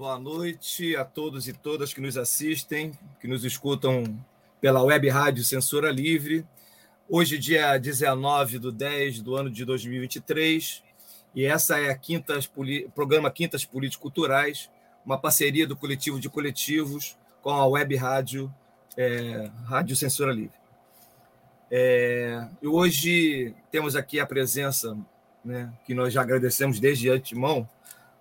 Boa noite a todos e todas que nos assistem, que nos escutam pela Web Rádio Censura Livre. Hoje, dia 19 do 10 do ano de 2023, e essa é a Quintas, programa Quintas Político-Culturais, uma parceria do Coletivo de Coletivos com a Web Rádio, é, Rádio Censura Livre. É, e hoje temos aqui a presença, né, que nós já agradecemos desde antemão,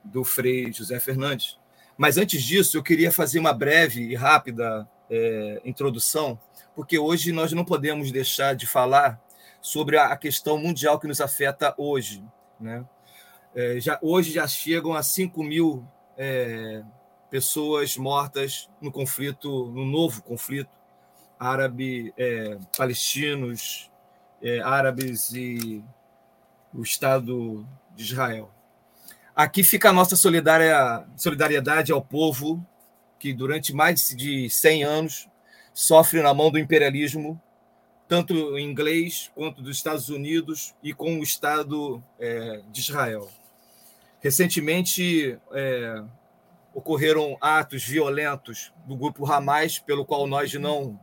do Frei José Fernandes, mas antes disso, eu queria fazer uma breve e rápida é, introdução, porque hoje nós não podemos deixar de falar sobre a questão mundial que nos afeta hoje. Né? É, já, hoje já chegam a 5 mil é, pessoas mortas no conflito, no novo conflito árabe, é, palestinos, é, árabes e o Estado de Israel. Aqui fica a nossa solidariedade ao povo que, durante mais de 100 anos, sofre na mão do imperialismo, tanto inglês quanto dos Estados Unidos e com o Estado é, de Israel. Recentemente, é, ocorreram atos violentos do grupo Hamas, pelo qual nós não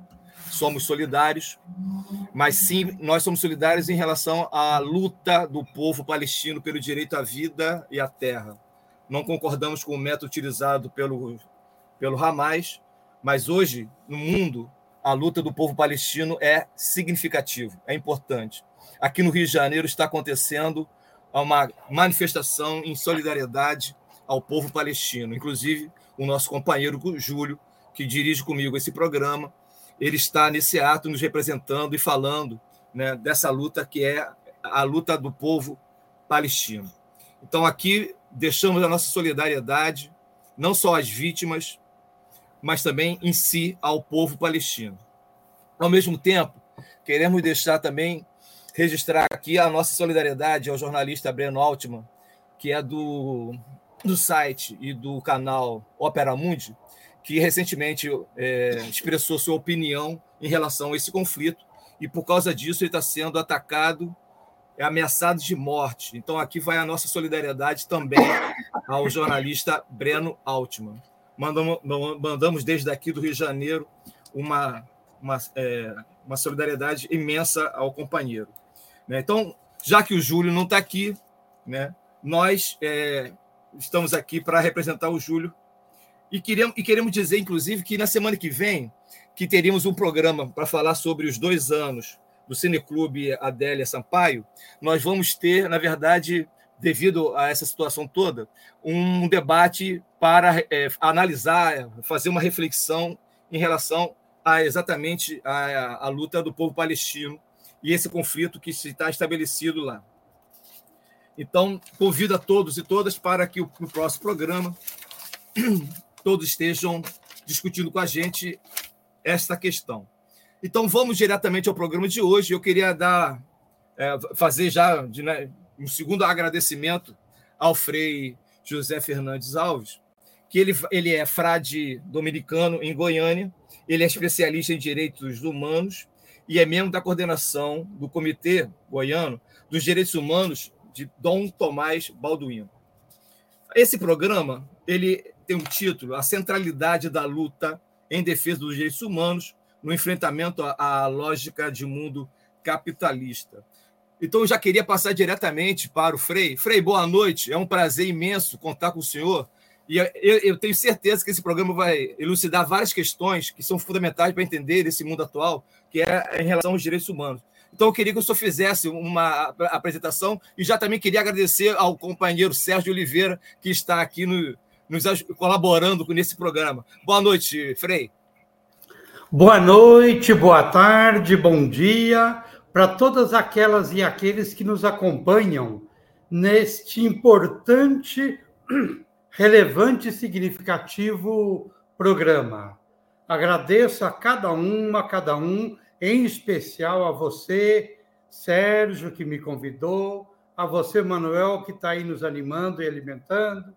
somos solidários, mas sim nós somos solidários em relação à luta do povo palestino pelo direito à vida e à terra. Não concordamos com o método utilizado pelo, pelo Hamas, mas hoje, no mundo, a luta do povo palestino é significativa, é importante. Aqui no Rio de Janeiro está acontecendo uma manifestação em solidariedade ao povo palestino. Inclusive, o nosso companheiro Júlio, que dirige comigo esse programa, ele está nesse ato nos representando e falando né, dessa luta que é a luta do povo palestino. Então, aqui deixamos a nossa solidariedade, não só às vítimas, mas também em si ao povo palestino. Ao mesmo tempo, queremos deixar também, registrar aqui a nossa solidariedade ao jornalista Breno Altman, que é do, do site e do canal Opera Mundi, que recentemente é, expressou sua opinião em relação a esse conflito e por causa disso ele está sendo atacado, é ameaçado de morte. Então aqui vai a nossa solidariedade também ao jornalista Breno Altman. Mandamos, mandamos desde aqui do Rio de Janeiro uma, uma, é, uma solidariedade imensa ao companheiro. Né? Então, já que o Júlio não está aqui, né, nós é, estamos aqui para representar o Júlio e queremos, e queremos dizer, inclusive, que na semana que vem que teríamos um programa para falar sobre os dois anos do Cineclube Adélia Sampaio, nós vamos ter, na verdade, devido a essa situação toda, um debate para é, analisar, fazer uma reflexão em relação a exatamente a, a luta do povo palestino e esse conflito que está estabelecido lá. Então, convido a todos e todas para que no próximo programa todos estejam discutindo com a gente esta questão. Então, vamos diretamente ao programa de hoje. Eu queria dar, é, fazer já de, né, um segundo agradecimento ao Frei José Fernandes Alves, que ele, ele é frade dominicano em Goiânia, ele é especialista em direitos humanos e é membro da coordenação do Comitê Goiano dos Direitos Humanos de Dom Tomás Balduino. Esse programa ele tem um título, A Centralidade da Luta em Defesa dos Direitos Humanos no Enfrentamento à Lógica de Mundo Capitalista. Então, eu já queria passar diretamente para o Frei. Frei, boa noite. É um prazer imenso contar com o senhor. E eu, tenho certeza que esse programa vai elucidar várias questões que são fundamentais para entender esse mundo atual, que é em relação aos direitos humanos. Então, eu queria que o senhor fizesse uma apresentação e já também queria agradecer ao companheiro Sérgio Oliveira, que está aqui no, nos colaborando nesse programa. Boa noite, Frei. Boa noite, boa tarde, bom dia para todas aquelas e aqueles que nos acompanham neste importante, relevante e significativo programa. Agradeço a cada uma, a cada um, em especial a você, Sérgio, que me convidou, a você, Manuel, que está aí nos animando e alimentando,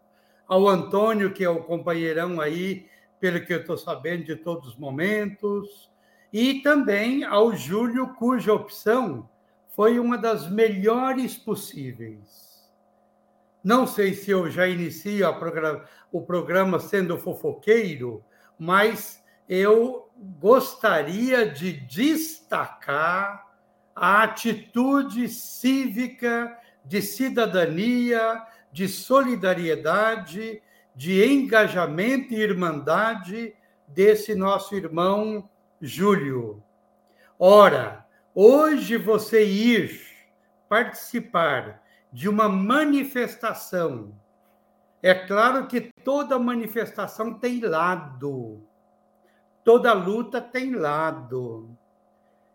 ao Antônio, que é o companheirão aí, pelo que eu estou sabendo de todos os momentos, e também ao Júlio, cuja opção foi uma das melhores possíveis. Não sei se eu já inicio o programa sendo fofoqueiro, mas eu gostaria de destacar a atitude cívica, de cidadania, de solidariedade, de engajamento e irmandade desse nosso irmão Júlio. Ora, hoje você ir participar de uma manifestação. É claro que toda manifestação tem lado, toda luta tem lado.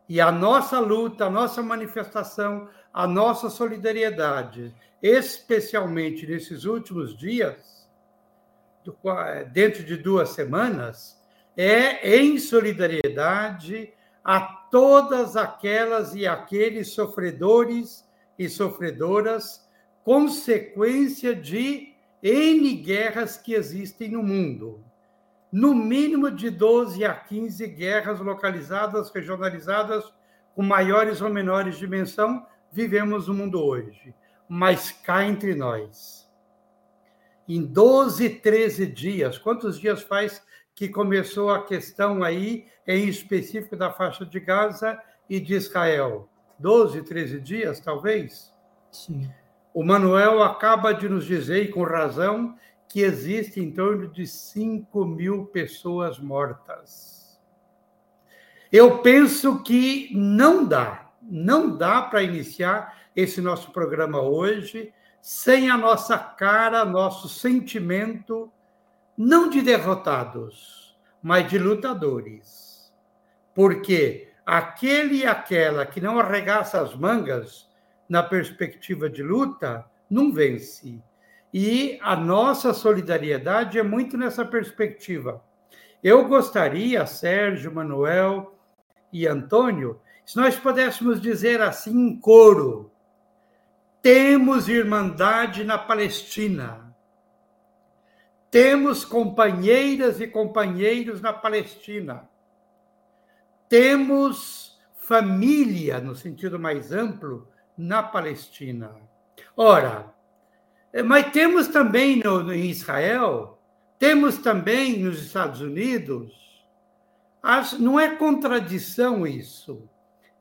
E a nossa luta, a nossa manifestação, a nossa solidariedade, especialmente nesses últimos dias, dentro de duas semanas, é em solidariedade a todas aquelas e aqueles sofredores e sofredoras, consequência de N guerras que existem no mundo. No mínimo de 12 a 15 guerras localizadas, regionalizadas, com maiores ou menores dimensão, vivemos no mundo hoje. Mas cá entre nós. Em 12, 13 dias, quantos dias faz que começou a questão aí, em específico da faixa de Gaza e de Israel? 12, 13 dias, talvez. Sim. O Manuel acaba de nos dizer, e com razão, que existe em torno de 5 mil pessoas mortas. Eu penso que não dá, não dá para iniciar esse nosso programa hoje sem a nossa cara, nosso sentimento, não de derrotados, mas de lutadores. Porque aquele e aquela que não arregaça as mangas na perspectiva de luta, não vence. E a nossa solidariedade é muito nessa perspectiva. Eu gostaria, Sérgio, Manuel e Antônio, se nós pudéssemos dizer assim em coro: temos irmandade na Palestina. Temos companheiras e companheiros na Palestina temos família, no sentido mais amplo, na Palestina. Ora, mas temos também no, no Israel, temos também nos Estados Unidos. As, não é contradição isso.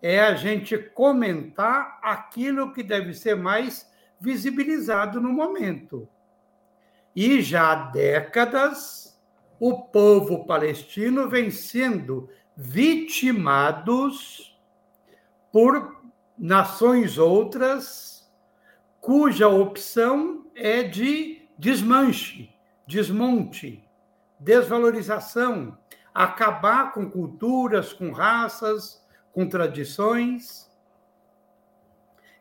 É a gente comentar aquilo que deve ser mais visibilizado no momento. E já há décadas, o povo palestino vem sendo vitimados por nações outras cuja opção é de desmanche, desmonte, desvalorização, acabar com culturas, com raças, com tradições.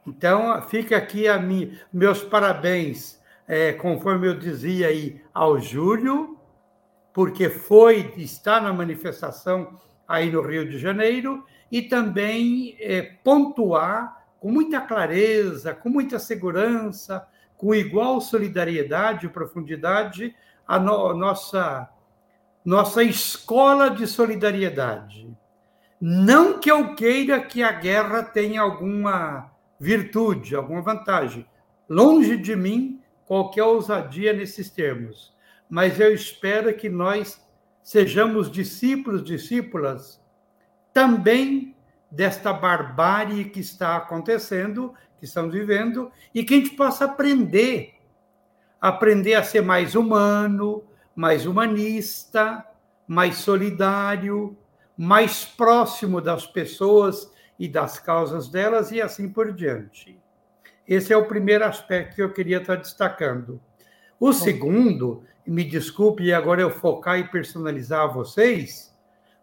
Então, fica aqui a mim, meus parabéns, é, conforme eu dizia aí, ao Júlio, porque foi, está na manifestação aí no Rio de Janeiro, e também é, pontuar com muita clareza, com muita segurança, com igual solidariedade e profundidade a no, nossa, nossa escola de solidariedade. Não que eu queira que a guerra tenha alguma virtude, alguma vantagem. Longe de mim qualquer ousadia nesses termos. Mas eu espero que nós sejamos discípulos, discípulas também desta barbárie que está acontecendo, que estamos vivendo, e que a gente possa aprender, aprender a ser mais humano, mais humanista, mais solidário, mais próximo das pessoas e das causas delas e assim por diante. Esse é o primeiro aspecto que eu queria estar destacando. O segundo me desculpe, agora eu focar e personalizar a vocês.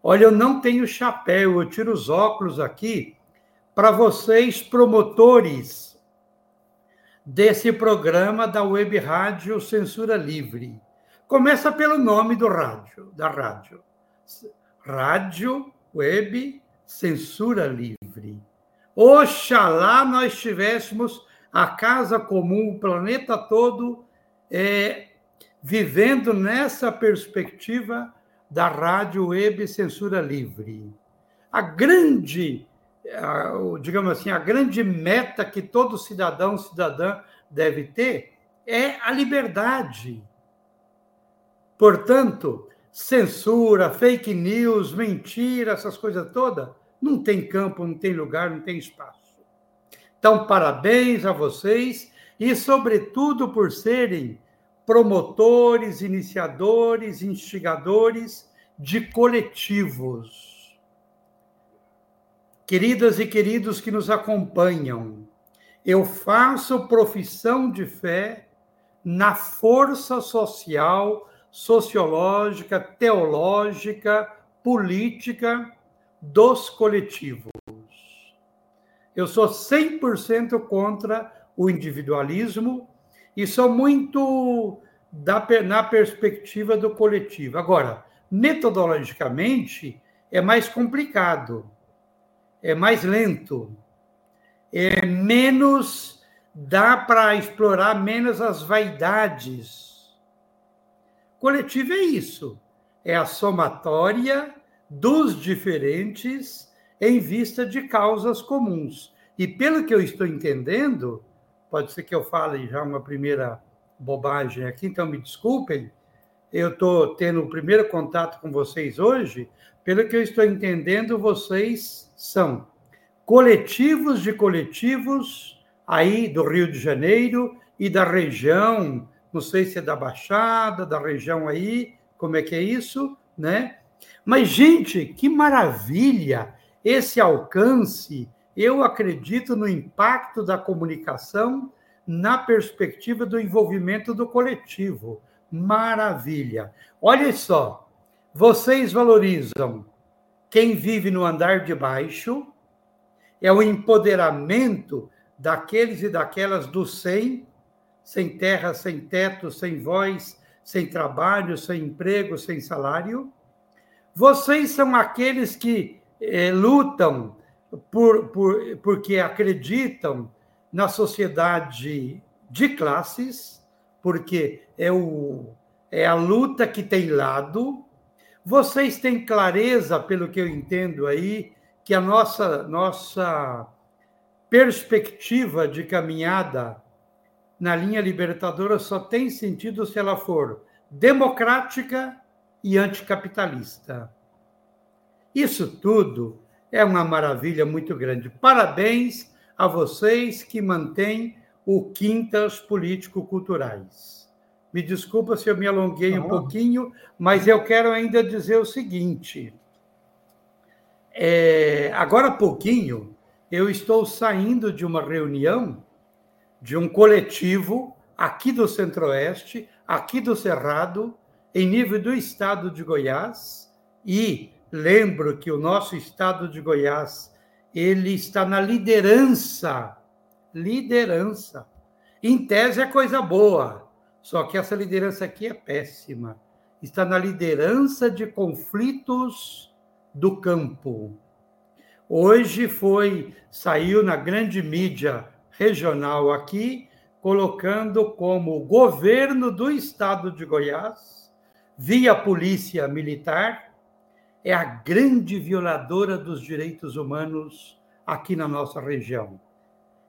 Olha, eu não tenho chapéu, eu tiro os óculos aqui para vocês, promotores desse programa da Web Rádio Censura Livre. Começa pelo nome do rádio, da rádio. Rádio, web, censura livre. Oxalá nós tivéssemos a casa comum, o planeta todo, é, vivendo nessa perspectiva da rádio, web, censura livre. A grande, digamos assim, a grande meta que todo cidadão, cidadã deve ter é a liberdade. Portanto, censura, fake news, mentira, essas coisas todas, não tem campo, não tem lugar, não tem espaço. Então, parabéns a vocês e, sobretudo, por serem promotores, iniciadores, instigadores de coletivos. Queridas e queridos que nos acompanham, eu faço profissão de fé na força social sociológica, teológica, política dos coletivos. Eu sou 100% contra o individualismo e sou muito da, na perspectiva do coletivo. Agora, metodologicamente, é mais complicado, é mais lento, é menos. dá para explorar menos as vaidades Coletivo é isso, é a somatória dos diferentes em vista de causas comuns. E pelo que eu estou entendendo, pode ser que eu fale já uma primeira bobagem aqui, então me desculpem, eu estou tendo o primeiro contato com vocês hoje, pelo que eu estou entendendo, vocês são coletivos de coletivos aí do Rio de Janeiro e da região não sei se é da Baixada, da região aí, como é que é isso, né? Mas, gente, que maravilha esse alcance. Eu acredito no impacto da comunicação na perspectiva do envolvimento do coletivo. Maravilha. Olha só, vocês valorizam quem vive no andar de baixo, é o empoderamento daqueles e daquelas do 100 sem terra, sem teto, sem voz, sem trabalho, sem emprego, sem salário. Vocês são aqueles que eh, lutam por, por, porque acreditam na sociedade de classes, porque é, o, é a luta que tem lado. Vocês têm clareza, pelo que eu entendo aí, que a nossa, nossa perspectiva de caminhada na linha libertadora só tem sentido se ela for democrática e anticapitalista. Isso tudo é uma maravilha muito grande. Parabéns a vocês que mantêm o Quintas Político-Culturais. Me desculpa se eu me alonguei um pouquinho, mas eu quero ainda dizer o seguinte. É, agora há pouquinho, eu estou saindo de uma reunião de um coletivo aqui do Centro-Oeste, aqui do Cerrado, em nível do estado de Goiás, e lembro que o nosso estado de Goiás ele está na liderança, liderança. Em tese é coisa boa, só que essa liderança aqui é péssima. Está na liderança de conflitos do campo. Hoje foi saiu na grande mídia regional aqui, colocando como governo do estado de Goiás, via polícia militar, é a grande violadora dos direitos humanos aqui na nossa região.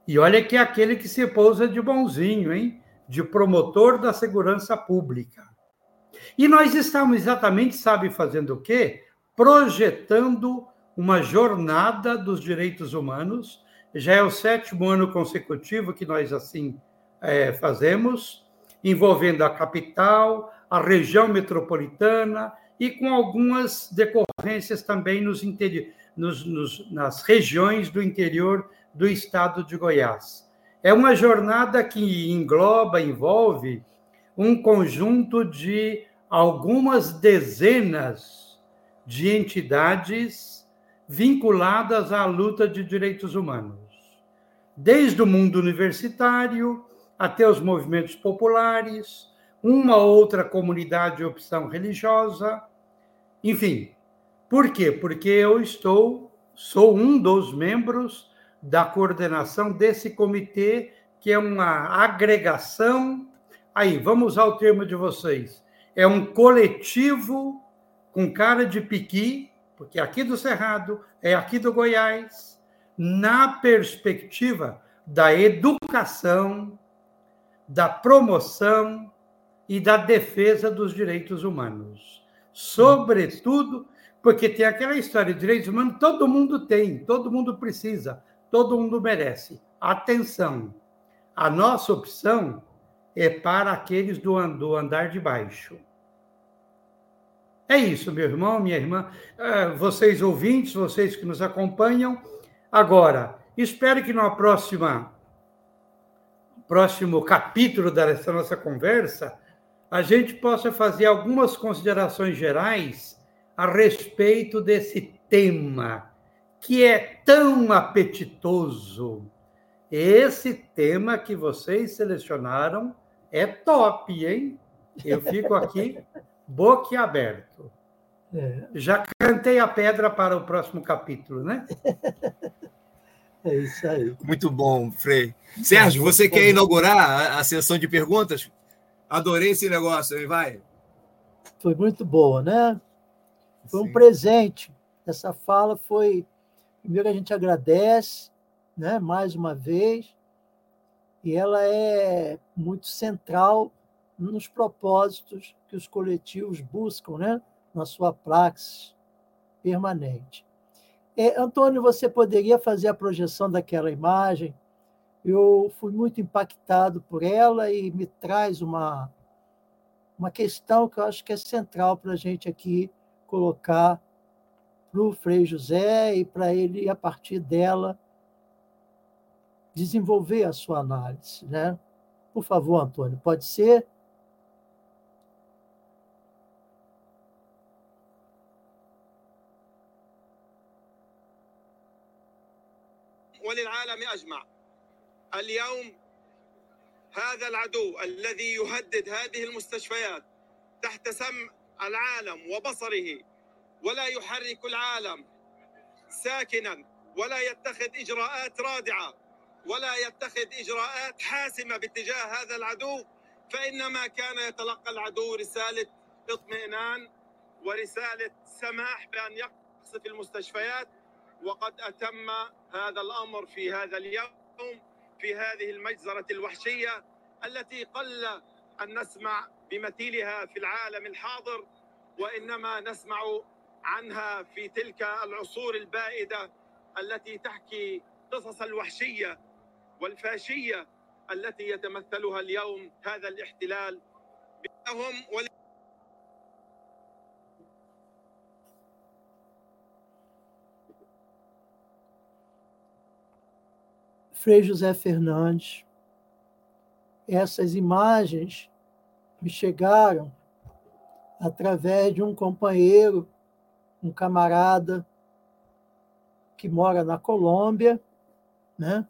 E olha que é aquele que se pousa de bonzinho, hein? De promotor da segurança pública. E nós estamos exatamente, sabe, fazendo o quê? Projetando uma jornada dos direitos humanos já é o sétimo ano consecutivo que nós assim é, fazemos, envolvendo a capital, a região metropolitana e com algumas decorrências também nos nos, nos, nas regiões do interior do estado de Goiás. É uma jornada que engloba, envolve um conjunto de algumas dezenas de entidades vinculadas à luta de direitos humanos. Desde o mundo universitário até os movimentos populares, uma outra comunidade de opção religiosa, enfim, Por quê? Porque eu estou, sou um dos membros da coordenação desse comitê, que é uma agregação. Aí, vamos usar o termo de vocês. É um coletivo com cara de piqui, porque aqui do Cerrado, é aqui do Goiás, na perspectiva da educação, da promoção e da defesa dos direitos humanos. Sobretudo, porque tem aquela história de direitos humanos, todo mundo tem, todo mundo precisa, todo mundo merece. Atenção, a nossa opção é para aqueles do andar de baixo. É isso, meu irmão, minha irmã, é, vocês ouvintes, vocês que nos acompanham. Agora, espero que no próxima, próximo capítulo dessa nossa conversa a gente possa fazer algumas considerações gerais a respeito desse tema que é tão apetitoso. Esse tema que vocês selecionaram é top, hein? Eu fico aqui boquiaberto. É. Já cantei a pedra para o próximo capítulo, né? É isso aí. Muito bom, Frei. Sérgio, você quer inaugurar a sessão de perguntas? Adorei esse negócio, hein? Vai. Foi muito boa, né? Foi Sim. um presente. Essa fala foi. Primeiro, a gente agradece, né? Mais uma vez. E ela é muito central nos propósitos que os coletivos buscam né, na sua praxis permanente. É, Antônio, você poderia fazer a projeção daquela imagem? Eu fui muito impactado por ela e me traz uma, uma questão que eu acho que é central para a gente aqui colocar para o Frei José e para ele, a partir dela, desenvolver a sua análise. Né? Por favor, Antônio, pode ser? وللعالم أجمع. اليوم هذا العدو الذي يهدد هذه المستشفيات تحت سمع العالم وبصره ولا يحرك العالم ساكنا ولا يتخذ إجراءات رادعة ولا يتخذ إجراءات حاسمة باتجاه هذا العدو فإنما كان يتلقى العدو رسالة اطمئنان ورسالة سماح بأن يقصف المستشفيات وقد أتم هذا الأمر في هذا اليوم في هذه المجزرة الوحشية التي قل أن نسمع بمثيلها في العالم الحاضر وإنما نسمع عنها في تلك العصور البائدة التي تحكي قصص الوحشية والفاشية التي يتمثلها اليوم هذا الاحتلال بهم. Frei José Fernandes. Essas imagens me chegaram através de um companheiro, um camarada que mora na Colômbia, né?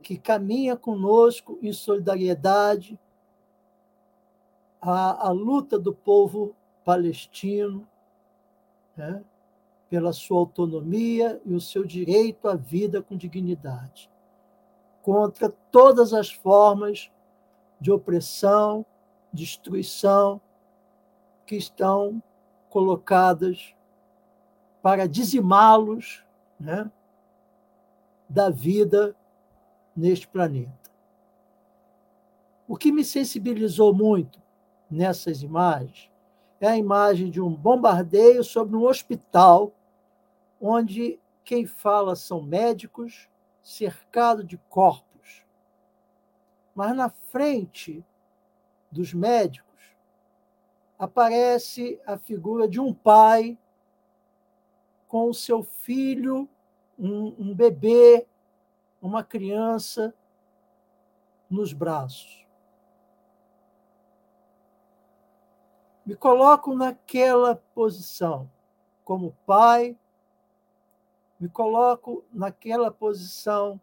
que caminha conosco em solidariedade à, à luta do povo palestino né? pela sua autonomia e o seu direito à vida com dignidade contra todas as formas de opressão, destruição que estão colocadas para dizimá-los né, da vida neste planeta. O que me sensibilizou muito nessas imagens é a imagem de um bombardeio sobre um hospital onde quem fala são médicos, cercado de corpos. Mas na frente dos médicos aparece a figura de um pai com o seu filho, um, um bebê, uma criança nos braços. Me coloco naquela posição, como pai, me coloco naquela posição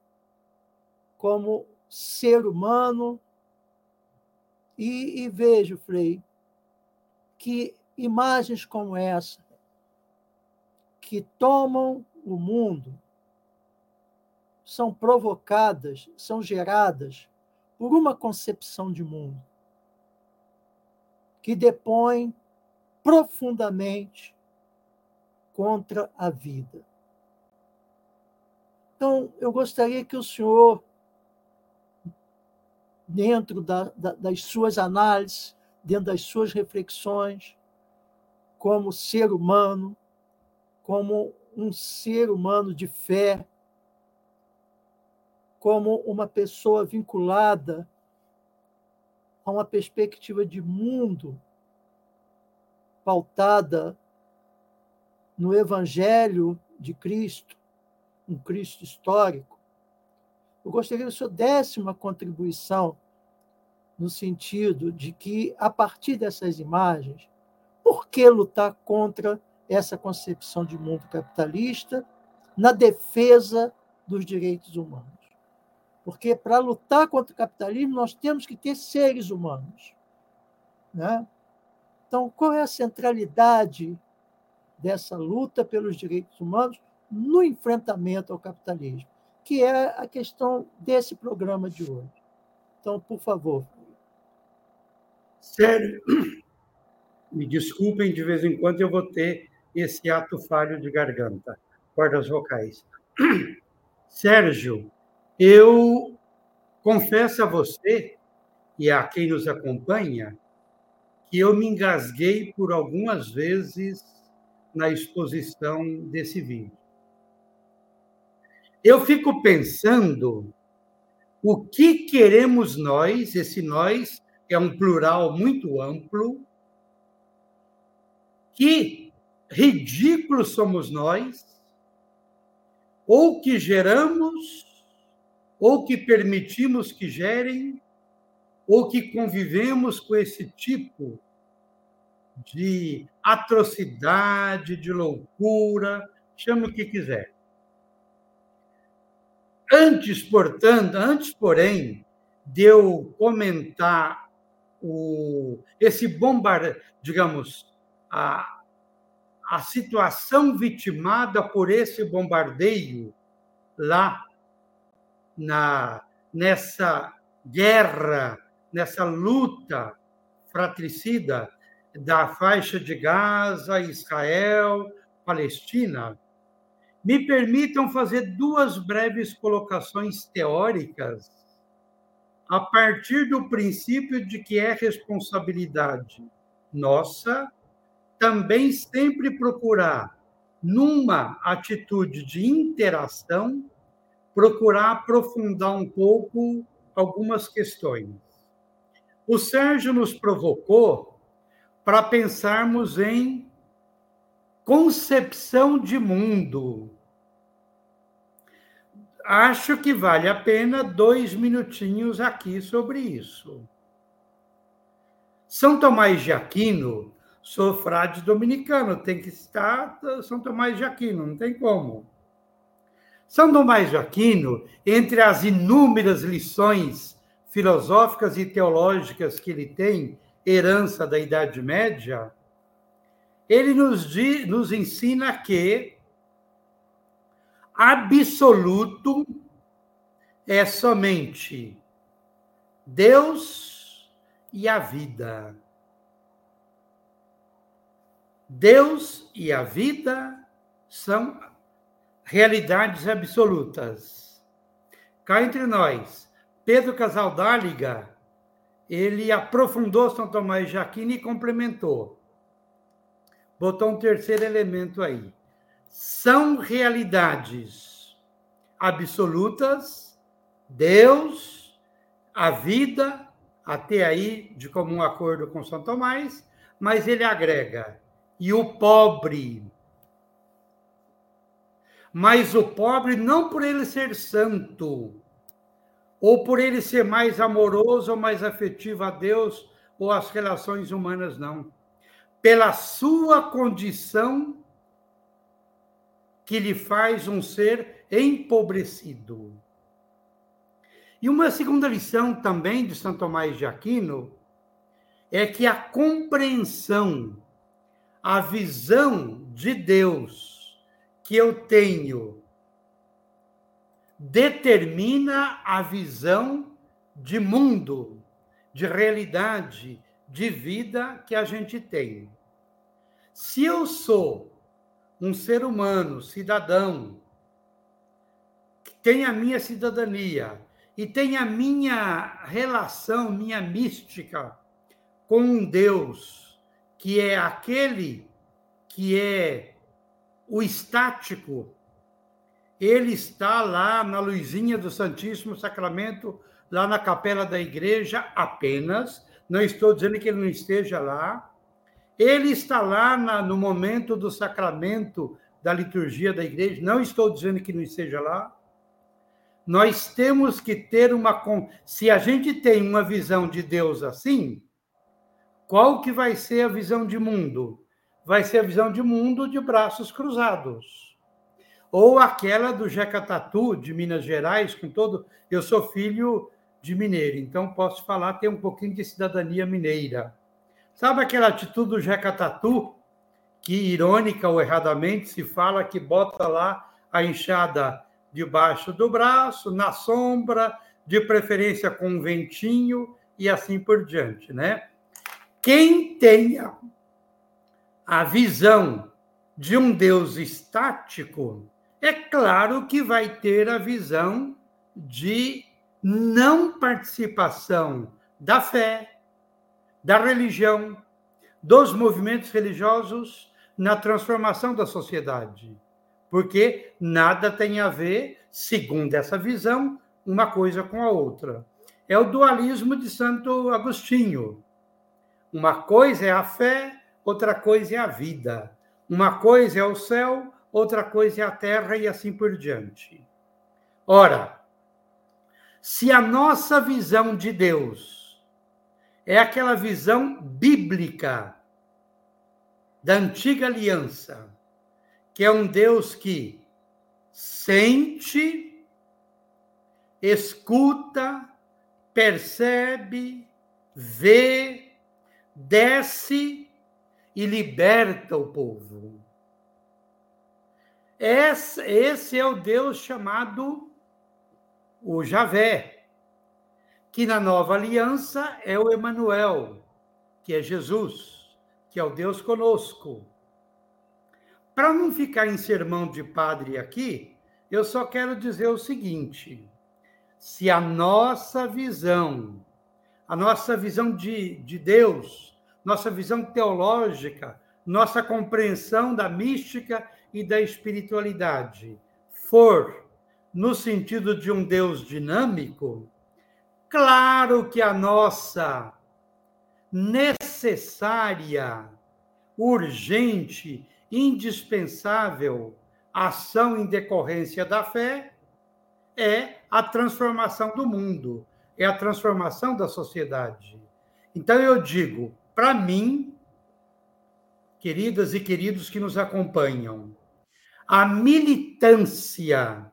como ser humano e, e vejo, Frei, que imagens como essa que tomam o mundo são provocadas, são geradas por uma concepção de mundo que depõe profundamente contra a vida. Então, eu gostaria que o senhor, dentro da, da, das suas análises, dentro das suas reflexões, como ser humano, como um ser humano de fé, como uma pessoa vinculada a uma perspectiva de mundo pautada no Evangelho de Cristo, um Cristo histórico. Eu gostaria que o senhor desse uma contribuição no sentido de que, a partir dessas imagens, por que lutar contra essa concepção de mundo capitalista na defesa dos direitos humanos? Porque para lutar contra o capitalismo, nós temos que ter seres humanos. Né? Então, qual é a centralidade dessa luta pelos direitos humanos no enfrentamento ao capitalismo? Que é a questão desse programa de hoje. Então, por favor. Sério, me desculpem, de vez em quando eu vou ter esse ato falho de garganta, cordas vocais. Sérgio, eu confesso a você e a quem nos acompanha que eu me engasguei por algumas vezes na exposição desse vídeo. Eu fico pensando o que queremos nós, esse nós é um plural muito amplo, que ridículos somos nós, ou que geramos ou que permitimos que gerem, ou que convivemos com esse tipo de atrocidade, de loucura, chame o que quiser. Antes, portanto, antes, porém, de eu comentar o, esse bombardeio, digamos, a, a situação vitimada por esse bombardeio lá na, nessa guerra, nessa luta fratricida da faixa de Gaza, Israel, Palestina, me permitam fazer duas breves colocações teóricas a partir do princípio de que é responsabilidade nossa também sempre procurar, numa atitude de interação, procurar aprofundar um pouco algumas questões. O Sérgio nos provocou para pensarmos em concepção de mundo. Acho que vale a pena dois minutinhos aqui sobre isso. São Tomás de Aquino, sou frade dominicano, tem que estar São Tomás de Aquino, não tem como. São Tomás de Aquino, entre as inúmeras lições filosóficas e teológicas que ele tem, herança da Idade Média, ele nos, diz, nos ensina que absoluto é somente Deus e a vida. Deus e a vida são realidades absolutas. Cá entre nós, Pedro Casaldáliga, ele aprofundou São Tomás de Aquino e complementou. Botou um terceiro elemento aí. São realidades absolutas, Deus, a vida, até aí de comum acordo com São Tomás, mas ele agrega, e o pobre, mas o pobre não por ele ser santo, ou por ele ser mais amoroso ou mais afetivo a Deus ou às relações humanas, não. Pela sua condição que lhe faz um ser empobrecido. E uma segunda lição também de São Tomás de Aquino é que a compreensão, a visão de Deus que eu tenho determina a visão de mundo, de realidade, de vida que a gente tem. Se eu sou um ser humano, cidadão, que tem a minha cidadania e tem a minha relação, minha mística com um Deus que é aquele que é o estático, ele está lá na luzinha do Santíssimo Sacramento, lá na capela da igreja apenas. Não estou dizendo que ele não esteja lá. Ele está lá na, no momento do sacramento da liturgia da igreja. Não estou dizendo que não esteja lá. Nós temos que ter uma. Se a gente tem uma visão de Deus assim, qual que vai ser a visão de mundo? Vai ser a visão de mundo de braços cruzados ou aquela do Jeca Tatu, de Minas Gerais, com todo. Eu sou filho de mineiro, então posso falar, tem um pouquinho de cidadania mineira. Sabe aquela atitude do Jeca Tatu, que, irônica ou erradamente, se fala que bota lá a enxada debaixo do braço, na sombra, de preferência com um ventinho e assim por diante, né? Quem tenha a visão de um Deus estático é claro que vai ter a visão de não participação da fé, da religião, dos movimentos religiosos na transformação da sociedade. Porque nada tem a ver, segundo essa visão, uma coisa com a outra. É o dualismo de Santo Agostinho. Uma coisa é a fé, outra coisa é a vida. Uma coisa é o céu, outra coisa é a terra e assim por diante. Ora, se a nossa visão de Deus é aquela visão bíblica da antiga aliança, que é um Deus que sente, escuta, percebe, vê, desce e liberta o povo. Esse, é o Deus chamado o Javé, que na nova aliança é o Emanuel, que é Jesus, que é o Deus conosco. Para não ficar em sermão de padre aqui, eu só quero dizer o seguinte: se a nossa visão, a nossa visão de, de Deus, nossa visão teológica, nossa compreensão da mística e da espiritualidade for no sentido de um Deus dinâmico, claro que a nossa necessária, urgente, indispensável ação em decorrência da fé é a transformação do mundo, é a transformação da sociedade. Então eu digo, para mim, queridas e queridos que nos acompanham, a militância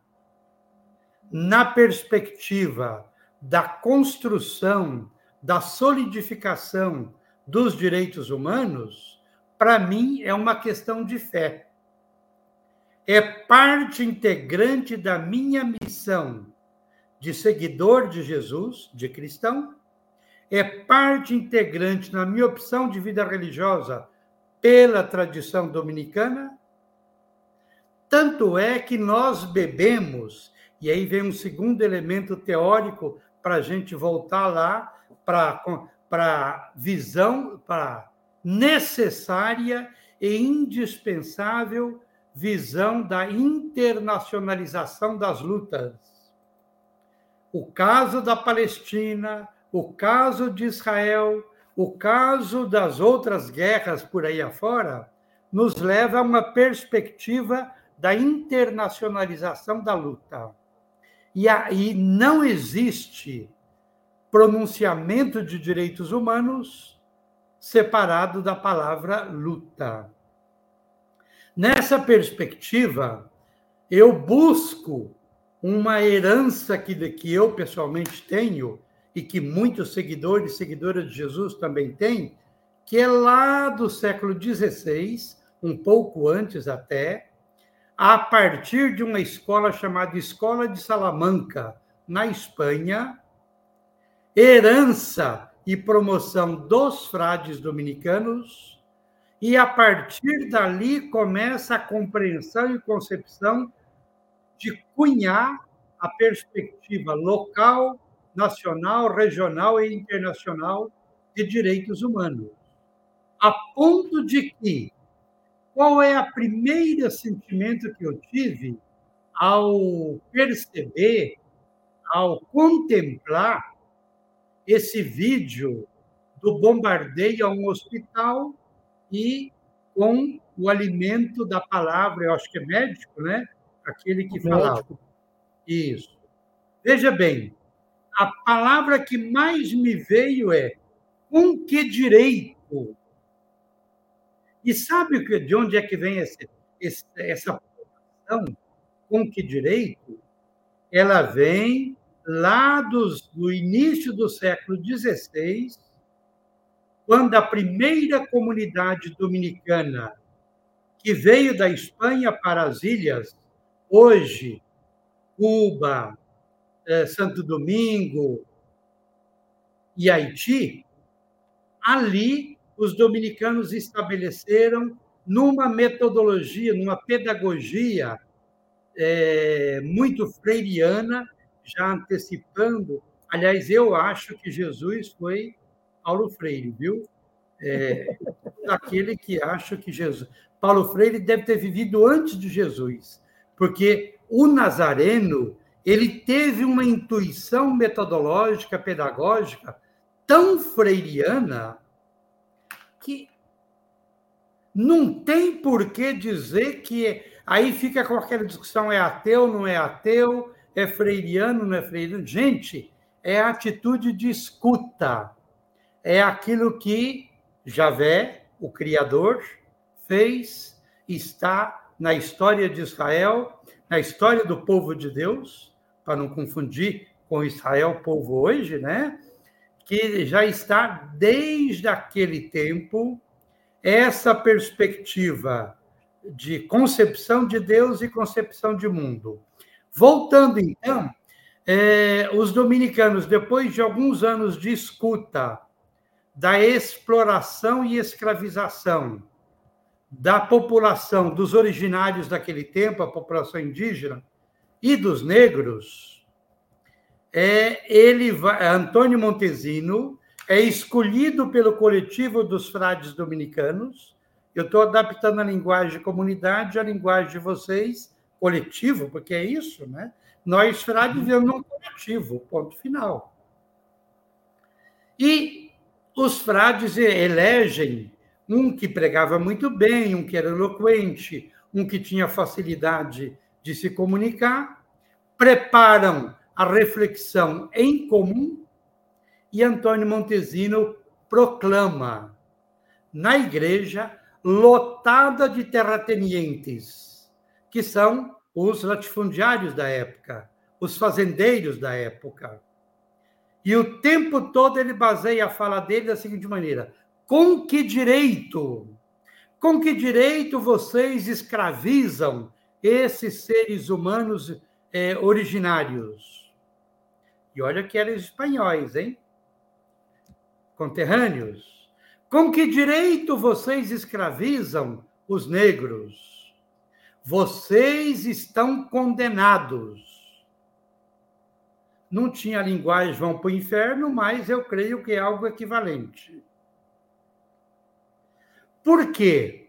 na perspectiva da construção, da solidificação dos direitos humanos, para mim é uma questão de fé. É parte integrante da minha missão de seguidor de Jesus, de cristão, é parte integrante na minha opção de vida religiosa pela tradição dominicana tanto é que nós bebemos, e aí vem um segundo elemento teórico para a gente voltar lá para a visão, para necessária e indispensável visão da internacionalização das lutas. O caso da Palestina, o caso de Israel, o caso das outras guerras por aí afora, nos leva a uma perspectiva da internacionalização da luta. E aí não existe pronunciamento de direitos humanos separado da palavra luta. Nessa perspectiva, eu busco uma herança que, que eu pessoalmente tenho e que muitos seguidores e seguidoras de Jesus também têm, que é lá do século XVI, um pouco antes até, a partir de uma escola chamada Escola de Salamanca, na Espanha, herança e promoção dos frades dominicanos, e a partir dali começa a compreensão e concepção de cunhar a perspectiva local, nacional, regional e internacional de direitos humanos. A ponto de que, qual é a primeira sentimento que eu tive ao perceber, ao contemplar esse vídeo do bombardeio a um hospital e com o alimento da palavra, eu acho que é médico, né? Aquele que falava. Isso. Veja bem, a palavra que mais me veio é com que direito? E sabe de onde é que vem esse, esse, essa formação? Com que direito? Ela vem lá dos, do início do século XVI, quando a primeira comunidade dominicana que veio da Espanha para as ilhas, hoje Cuba, eh, Santo Domingo e Haiti, ali os dominicanos estabeleceram numa metodologia, numa pedagogia é, muito freiriana, já antecipando. Aliás, eu acho que Jesus foi Paulo Freire, viu? É, aquele que acha que Jesus. Paulo Freire deve ter vivido antes de Jesus, porque o Nazareno ele teve uma intuição metodológica, pedagógica tão freiriana não tem por que dizer que aí fica aquela discussão é ateu, não é ateu, é freiriano, não é freiriano. Gente, é a atitude de escuta é aquilo que Javé, o Criador, fez, está na história de Israel, na história do povo de Deus, para não confundir com Israel, povo hoje, né? Que já está desde aquele tempo essa perspectiva de concepção de Deus e concepção de mundo. Voltando então, é, os dominicanos, depois de alguns anos de escuta da exploração e escravização da população dos originários daquele tempo, a população indígena, e dos negros, é, ele vai, Antônio Montesino é escolhido pelo coletivo dos frades dominicanos. Eu estou adaptando a linguagem de comunidade à linguagem de vocês, coletivo, porque é isso, né? Nós, frades, vivemos num coletivo, ponto final. E os frades elegem um que pregava muito bem, um que era eloquente, um que tinha facilidade de se comunicar, preparam a reflexão em comum e Antônio Montesino proclama na igreja lotada de terratenientes, que são os latifundiários da época, os fazendeiros da época. E o tempo todo ele baseia a fala dele da seguinte maneira: com que direito? Com que direito vocês escravizam esses seres humanos é, originários? E olha que eram espanhóis, hein? Conterrâneos. Com que direito vocês escravizam os negros? Vocês estão condenados não tinha linguagem vão para o inferno, mas eu creio que é algo equivalente. Por quê?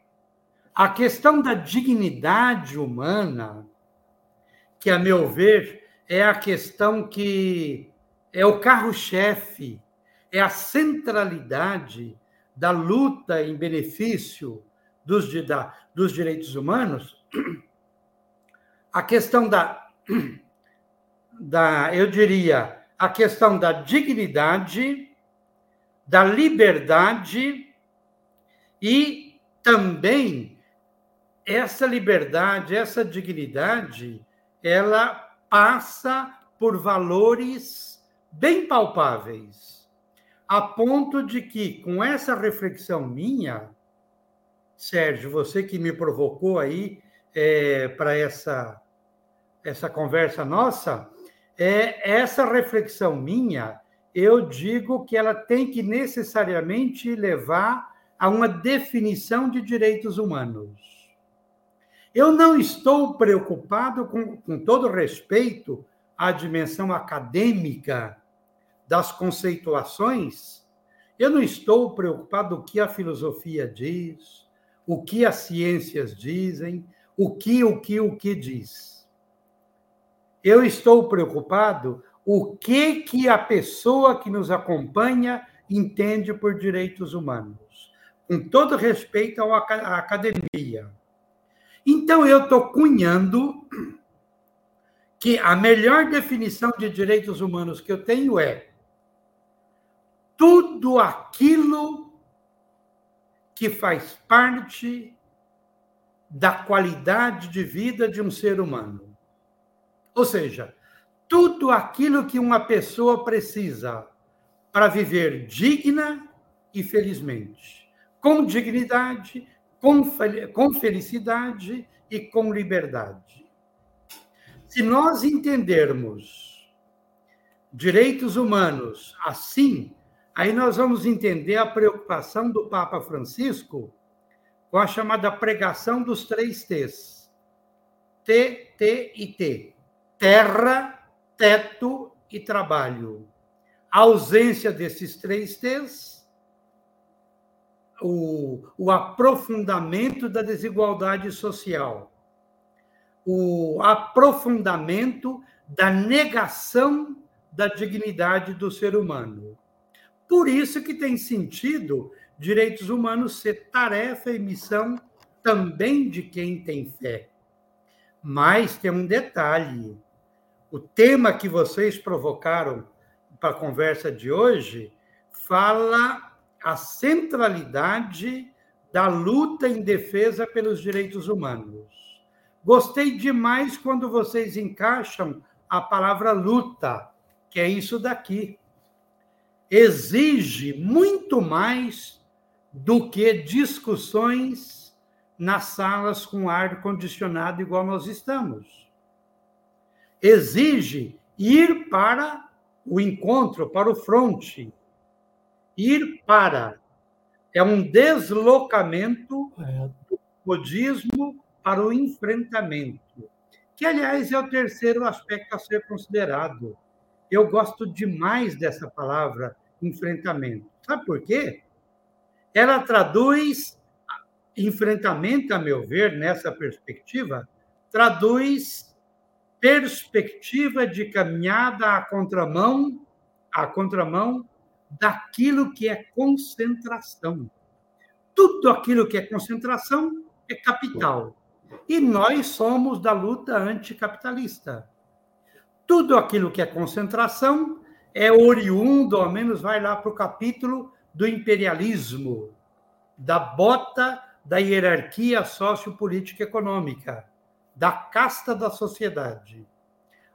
A questão da dignidade humana, que, a meu ver, é a questão que é o carro-chefe, é a centralidade da luta em benefício dos, da, dos direitos humanos, a questão da da, eu diria, a questão da dignidade, da liberdade e também essa liberdade, essa dignidade, ela passa por valores bem palpáveis, a ponto de que, com essa reflexão minha, Sérgio, você que me provocou aí é, para essa, essa conversa nossa, é essa reflexão minha, eu digo que ela tem que necessariamente levar a uma definição de direitos humanos. Eu não estou preocupado, com, com todo respeito à dimensão acadêmica das conceituações, eu não estou preocupado o que a filosofia diz, o que as ciências dizem, o que, o que, o que diz. Eu estou preocupado o que que a pessoa que nos acompanha entende por direitos humanos, com todo respeito à academia. Então eu estou cunhando que a melhor definição de direitos humanos que eu tenho é tudo aquilo que faz parte da qualidade de vida de um ser humano. Ou seja, tudo aquilo que uma pessoa precisa para viver digna e felizmente, com dignidade, com, felicidade e com liberdade. Se nós entendermos direitos humanos assim, Aí nós vamos entender a preocupação do Papa Francisco com a chamada pregação dos três T's. T, T e T. Terra, teto e trabalho. A ausência desses três T's, o, o aprofundamento da desigualdade social, o aprofundamento da negação da dignidade do ser humano. Por isso que tem sentido direitos humanos ser tarefa e missão também de quem tem fé. Mas tem um detalhe: o tema que vocês provocaram para a conversa de hoje fala a centralidade da luta em defesa pelos direitos humanos. Gostei demais quando vocês encaixam a palavra luta, que é isso daqui exige muito mais do que discussões nas salas com ar condicionado igual nós estamos. Exige ir para o encontro, para o fronte. Ir para é um deslocamento do budismo para o enfrentamento, que aliás é o terceiro aspecto a ser considerado eu gosto demais dessa palavra enfrentamento. Sabe por quê? Ela traduz enfrentamento, a meu ver, nessa perspectiva, traduz perspectiva de caminhada à contramão, à contramão daquilo que é concentração. Tudo aquilo que é concentração é capital. E nós somos da luta anticapitalista. Tudo aquilo que é concentração é oriundo, ao menos vai lá para o capítulo do imperialismo, da bota da hierarquia sociopolítica econômica, da casta da sociedade.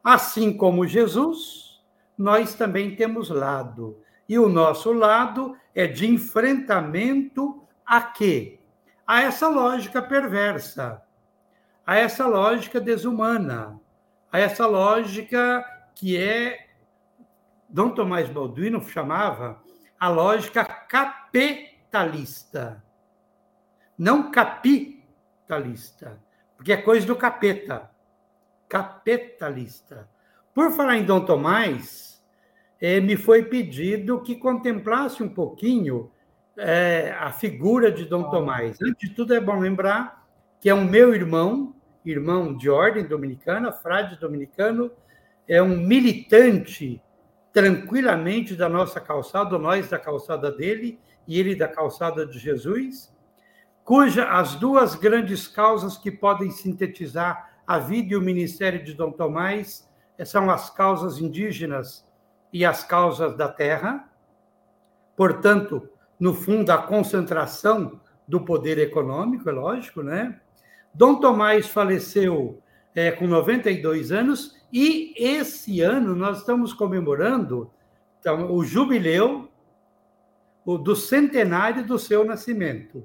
Assim como Jesus, nós também temos lado. E o nosso lado é de enfrentamento a quê? A essa lógica perversa, a essa lógica desumana, a essa lógica que é Dom Tomás Balduino chamava a lógica capitalista, não capitalista, porque é coisa do capeta, capitalista. Por falar em Dom Tomás, eh, me foi pedido que contemplasse um pouquinho eh, a figura de Dom Tomás. Antes de tudo, é bom lembrar que é um meu irmão, irmão de ordem dominicana, frade dominicano, é um militante tranquilamente da nossa calçada, nós da calçada dele e ele da calçada de Jesus, cuja as duas grandes causas que podem sintetizar a vida e o ministério de Dom Tomás são as causas indígenas e as causas da terra. Portanto, no fundo, a concentração do poder econômico, é lógico, né? Dom Tomás faleceu é, com 92 anos e esse ano nós estamos comemorando então, o jubileu do centenário do seu nascimento.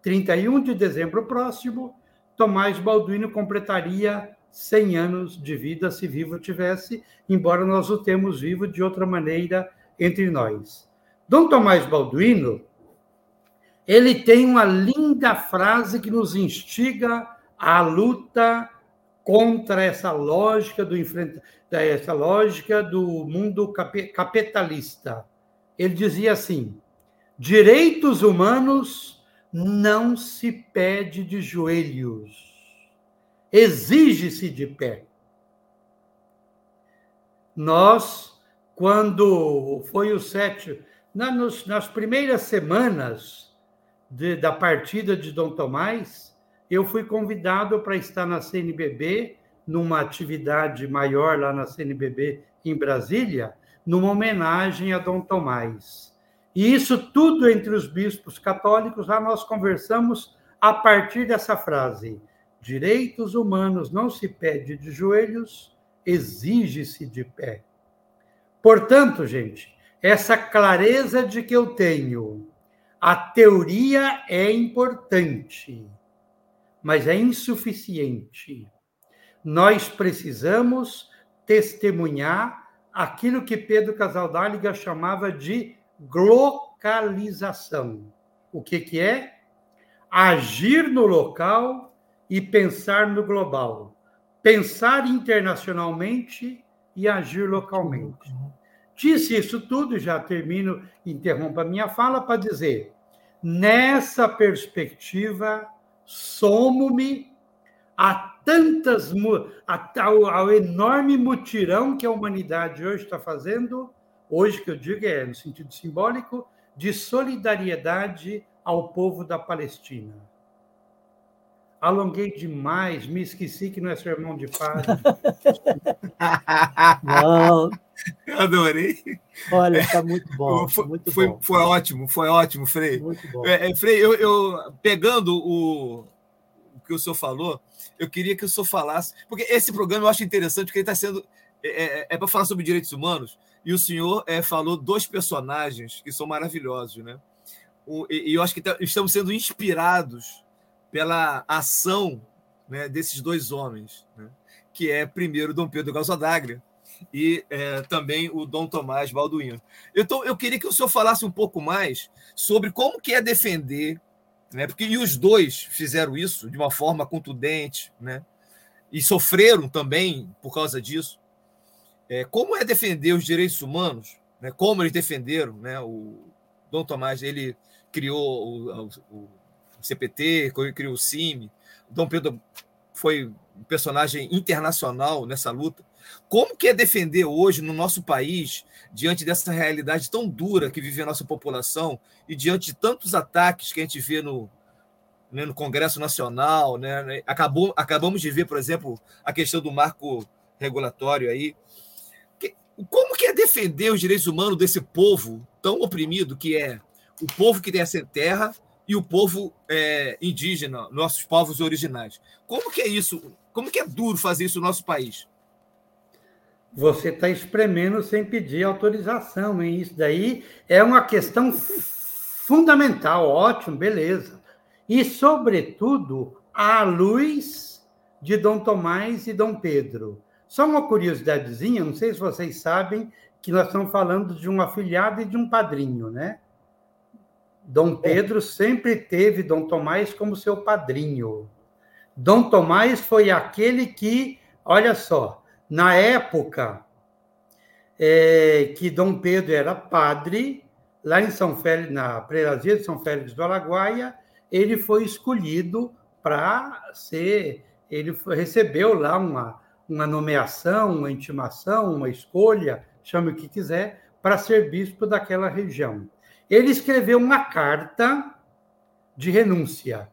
31 de dezembro próximo Tomás Balduino completaria 100 anos de vida, se vivo tivesse, embora nós o temos vivo de outra maneira entre nós. Dom Tomás Balduino, ele tem uma linda frase que nos instiga à luta contra essa lógica do essa lógica do mundo capitalista. Ele dizia assim: direitos humanos não se pede de joelhos exige-se de pé. Nós, quando foi o sétimo, nas, nas primeiras semanas de, da partida de Dom Tomás, eu fui convidado para estar na CNBB, numa atividade maior lá na CNBB em Brasília, numa homenagem a Dom Tomás. E isso tudo entre os bispos católicos, lá nós conversamos a partir dessa frase: direitos humanos não se pede de joelhos, exige-se de pé. Portanto, gente, essa clareza de que eu tenho, a teoria é importante, mas é insuficiente. Nós precisamos testemunhar aquilo que Pedro Casaldáliga chamava de localização. O que, que é? Agir no local e pensar no global, pensar internacionalmente e agir localmente. Disse isso tudo, já termino, interrompo a minha fala para dizer: nessa perspectiva, somo-me a tantas ao, ao enorme mutirão que a humanidade hoje está fazendo, hoje que eu digo é no sentido simbólico, de solidariedade ao povo da Palestina Alonguei demais, me esqueci que não é sermão de padre. não. Adorei. Olha, está muito bom. Foi, muito foi, bom. foi ótimo, foi ótimo, Frei. Muito bom. É, é, Frei, eu, eu, pegando o, o que o senhor falou, eu queria que o senhor falasse, porque esse programa eu acho interessante, porque ele está sendo. É, é, é para falar sobre direitos humanos, e o senhor é, falou dois personagens que são maravilhosos, né? O, e, e eu acho que tá, estamos sendo inspirados pela ação né, desses dois homens, né, que é primeiro Dom Pedro Gasodaglia e é, também o Dom Tomás Balduino. Então, eu queria que o senhor falasse um pouco mais sobre como que é defender, né, porque e os dois fizeram isso de uma forma contundente, né, e sofreram também por causa disso. É, como é defender os direitos humanos, né, como eles defenderam, né, o Dom Tomás ele criou o, o CPT, criou o CIMI. Dom Pedro foi um personagem internacional nessa luta. Como que é defender hoje no nosso país, diante dessa realidade tão dura que vive a nossa população e diante de tantos ataques que a gente vê no, né, no Congresso Nacional, né? Acabou, acabamos de ver, por exemplo, a questão do marco regulatório aí. Como que é defender os direitos humanos desse povo tão oprimido que é o povo que tem essa terra e o povo é, indígena, nossos povos originais. Como que é isso? Como que é duro fazer isso no nosso país? Você está espremendo sem pedir autorização, hein? Isso daí é uma questão fundamental, ótimo, beleza. E, sobretudo, à luz de Dom Tomás e Dom Pedro. Só uma curiosidadezinha, não sei se vocês sabem que nós estamos falando de um afilhado e de um padrinho, né? Dom Pedro sempre teve Dom Tomás como seu padrinho. Dom Tomás foi aquele que, olha só, na época é, que Dom Pedro era padre, lá em São Félix, na prelazia de São Félix do Araguaia, ele foi escolhido para ser, ele recebeu lá uma, uma nomeação, uma intimação, uma escolha, chame o que quiser, para ser bispo daquela região ele escreveu uma carta de renúncia.